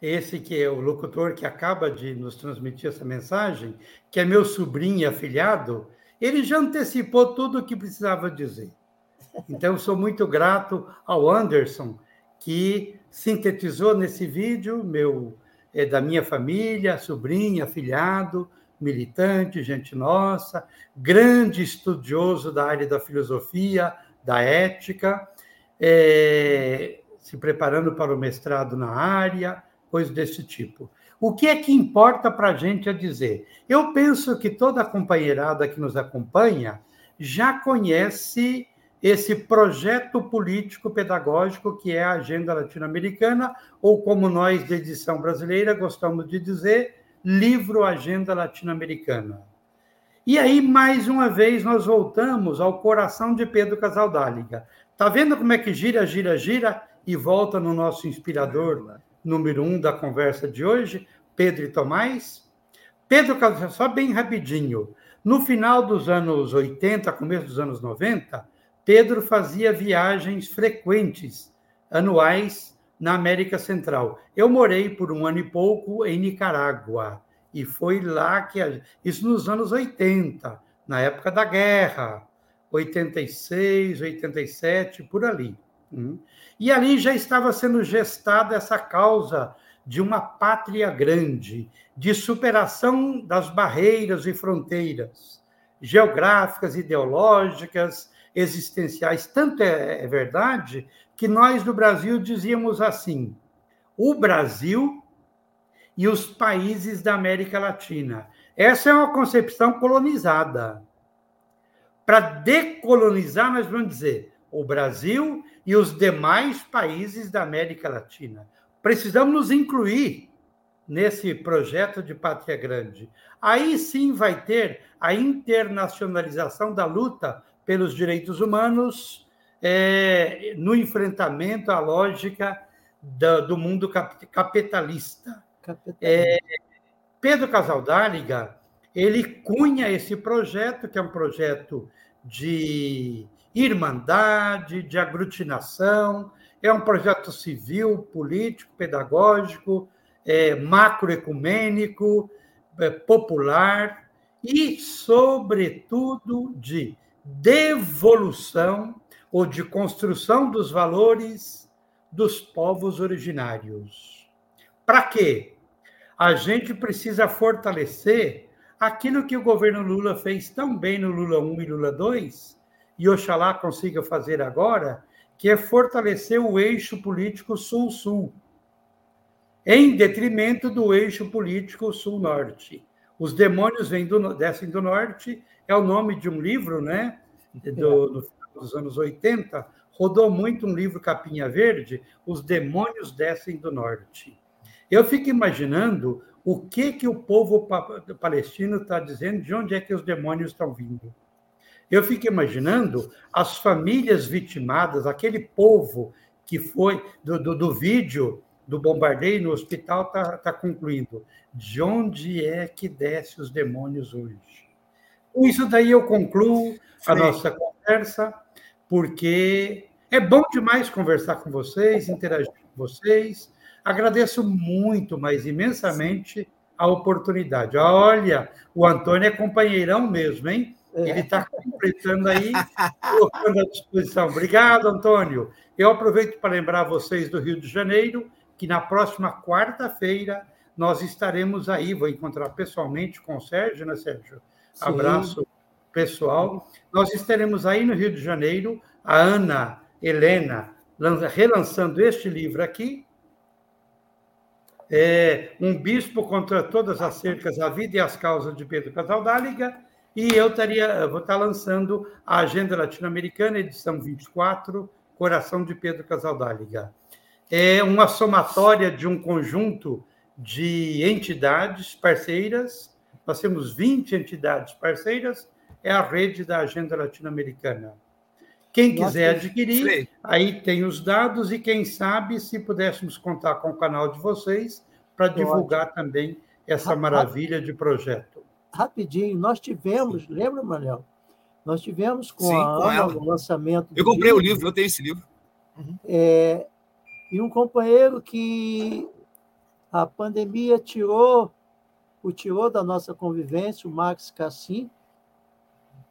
esse que é o locutor que acaba de nos transmitir essa mensagem, que é meu sobrinho e afilhado, ele já antecipou tudo o que precisava dizer. Então, sou muito grato ao Anderson, que sintetizou nesse vídeo meu é, da minha família, sobrinho, afilhado, militante, gente nossa, grande estudioso da área da filosofia, da ética, é, se preparando para o mestrado na área, coisas desse tipo. O que é que importa para a gente a dizer? Eu penso que toda a companheirada que nos acompanha já conhece esse projeto político pedagógico que é a Agenda Latino-Americana, ou como nós da edição brasileira gostamos de dizer, Livro Agenda Latino-Americana. E aí, mais uma vez, nós voltamos ao coração de Pedro Casaldáliga. Está vendo como é que gira, gira, gira e volta no nosso inspirador número um da conversa de hoje, Pedro e Tomás? Pedro Casaldáliga, só bem rapidinho. No final dos anos 80, começo dos anos 90, Pedro fazia viagens frequentes, anuais, na América Central. Eu morei por um ano e pouco em Nicarágua, e foi lá que. A... Isso nos anos 80, na época da guerra, 86, 87, por ali. Hum. E ali já estava sendo gestada essa causa de uma pátria grande, de superação das barreiras e fronteiras geográficas, ideológicas, existenciais. Tanto é, é verdade que nós do Brasil dizíamos assim: o Brasil e os países da América Latina. Essa é uma concepção colonizada. Para decolonizar, nós vamos dizer o Brasil e os demais países da América Latina. Precisamos nos incluir nesse projeto de Pátria Grande. Aí sim vai ter a internacionalização da luta pelos direitos humanos é, no enfrentamento à lógica da, do mundo capitalista. capitalista. É, Pedro Casaldáliga ele cunha esse projeto, que é um projeto de irmandade, de aglutinação, é um projeto civil, político, pedagógico, é, macroecumênico, é, popular e, sobretudo, de devolução ou de construção dos valores dos povos originários. Para quê? A gente precisa fortalecer aquilo que o governo Lula fez tão bem no Lula 1 e Lula 2, e Oxalá consiga fazer agora, que é fortalecer o eixo político Sul-Sul, em detrimento do eixo político Sul-Norte. Os demônios vêm do, descem do norte é o nome de um livro, né? Do, do final dos anos 80, rodou muito um livro Capinha Verde, Os Demônios Descem do Norte. Eu fico imaginando o que que o povo palestino está dizendo, de onde é que os demônios estão vindo. Eu fico imaginando as famílias vitimadas, aquele povo que foi do, do, do vídeo do bombardeio no hospital está tá concluindo. De onde é que desce os demônios hoje? Com isso daí eu concluo a Sim. nossa conversa, porque é bom demais conversar com vocês, interagir com vocês. Agradeço muito, mas imensamente, a oportunidade. Olha, o Antônio é companheirão mesmo, hein? É. Ele está completando aí, colocando à disposição. Obrigado, Antônio. Eu aproveito para lembrar vocês do Rio de Janeiro que na próxima quarta-feira nós estaremos aí. Vou encontrar pessoalmente com o Sérgio, né, Sérgio? Sim. Abraço pessoal. Nós estaremos aí no Rio de Janeiro, a Ana Helena relançando este livro aqui. É, um bispo contra todas as cercas, a vida e as causas de Pedro Casaldáliga, e eu estaria, vou estar lançando a Agenda Latino-Americana, edição 24, Coração de Pedro Casaldáliga. É uma somatória de um conjunto de entidades parceiras nós temos 20 entidades parceiras, é a rede da Agenda Latino-Americana. Quem quiser adquirir, aí tem os dados e quem sabe se pudéssemos contar com o canal de vocês para divulgar também essa maravilha de projeto. Rapidinho, nós tivemos, lembra, Manel? Nós tivemos com Sim, a Ana o lançamento. Eu comprei livro, o livro, eu tenho esse livro. É, E um companheiro que a pandemia tirou, o tirou da nossa convivência, o Max Cassim,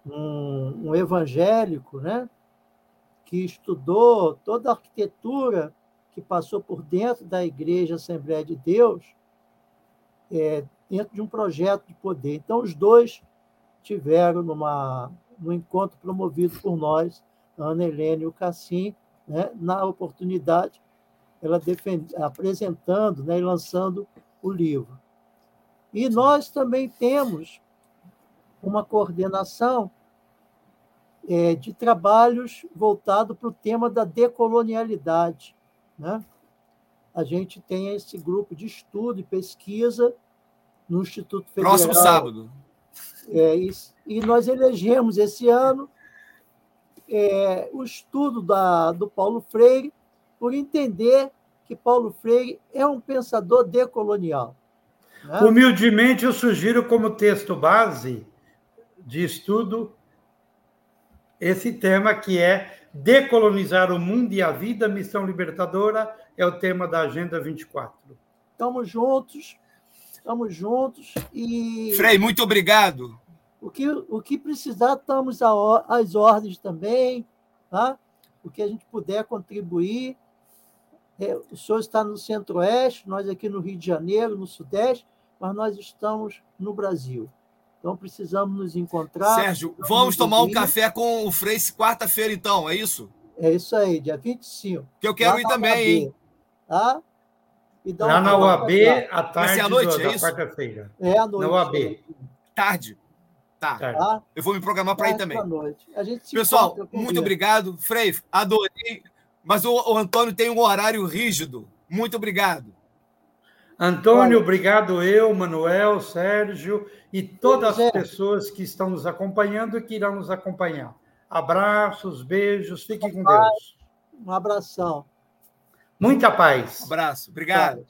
um, um evangélico, né? que estudou toda a arquitetura que passou por dentro da Igreja Assembleia de Deus, é, dentro de um projeto de poder. Então, os dois tiveram numa, num encontro promovido por nós, Ana Helena e o Cassim, né, na oportunidade, ela defend, apresentando né, e lançando o livro. E nós também temos uma coordenação é, de trabalhos voltado para o tema da decolonialidade. Né? A gente tem esse grupo de estudo e pesquisa no Instituto Federal. Próximo sábado. É, e, e, nós elegemos esse ano é, o estudo da, do Paulo Freire por entender que Paulo Freire é um pensador decolonial. Né? Humildemente, eu sugiro como texto base de estudo esse tema que é decolonizar o mundo e a vida, missão libertadora, é o tema da Agenda 24. Estamos juntos, estamos juntos e. Frei, muito obrigado. O que, o que precisar, estamos às ordens também, tá? O que a gente puder contribuir. É, o senhor está no Centro-Oeste, nós aqui no Rio de Janeiro, no Sudeste, mas nós estamos no Brasil. Então precisamos nos encontrar. Sérgio, vamos tomar um café com o Frei quarta-feira, então, é isso? É isso aí, dia 25. Que eu quero ir também, UAB, hein? Tá? Então, Lá na UAB, à tarde à noite, do, é isso? quarta-feira. É à noite. Na UAB. Tarde. Tá. tá. Eu vou me programar para ir também. Noite. A gente Pessoal, muito obrigado. Frei, adorei. Mas o, o Antônio tem um horário rígido. Muito obrigado. Antônio, Olha, obrigado eu, Manuel, Sérgio e todas as pessoas que estão nos acompanhando e que irão nos acompanhar. Abraços, beijos, fiquem com Deus. Um abração. Muita paz. Um abraço, obrigado.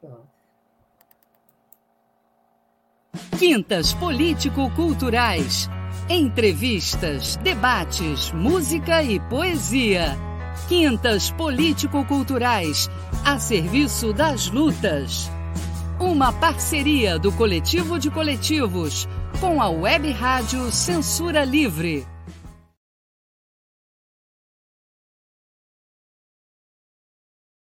Tchau. Quintas Político-Culturais. Entrevistas, debates, música e poesia. Quintas Político-Culturais, a serviço das lutas. Uma parceria do Coletivo de Coletivos com a Web Rádio Censura Livre.